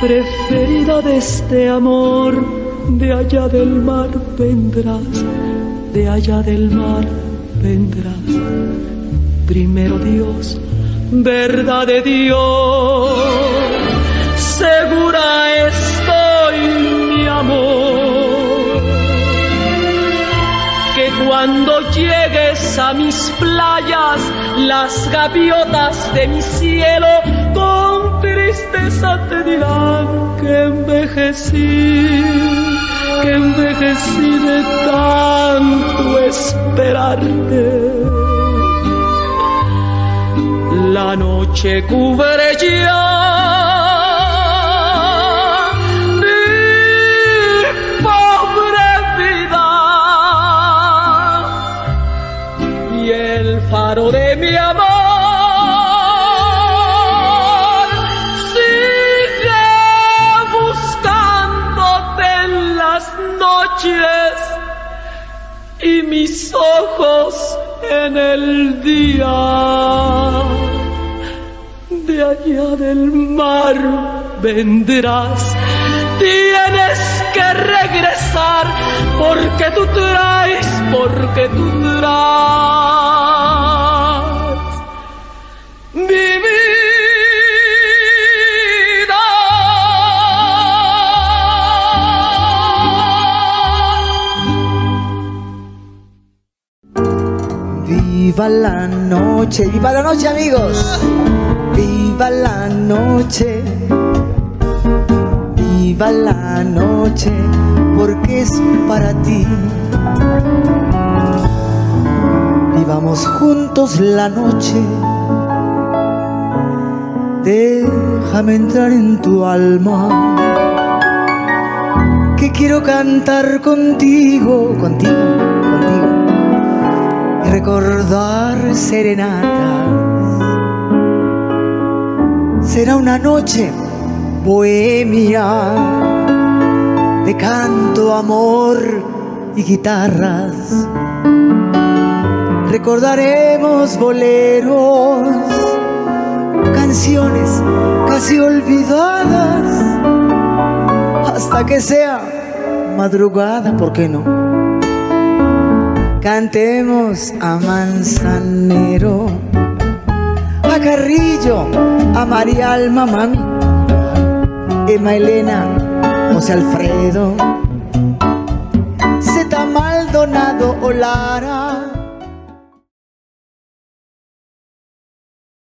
preferida de este amor, de allá del mar vendrás, de allá del mar vendrás. Primero Dios, verdad de Dios, segura estoy, cuando llegues a mis playas, las gaviotas de mi cielo con tristeza te dirán que envejecí, que envejecí de tanto esperarte. La noche cubre ya mis ojos en el día. De allá del mar vendrás, tienes que regresar porque tú traes, porque tú traes Viva la noche, viva la noche amigos. Viva la noche. Viva la noche porque es para ti. Vivamos juntos la noche. Déjame entrar en tu alma. Que quiero cantar contigo, contigo. Recordar serenatas. Será una noche bohemia de canto, amor y guitarras. Recordaremos boleros, canciones casi olvidadas, hasta que sea madrugada, ¿por qué no? Cantemos a Manzanero, a Carrillo, a María Alma Mami, Emma Elena, José Alfredo, Zeta Maldonado o Lara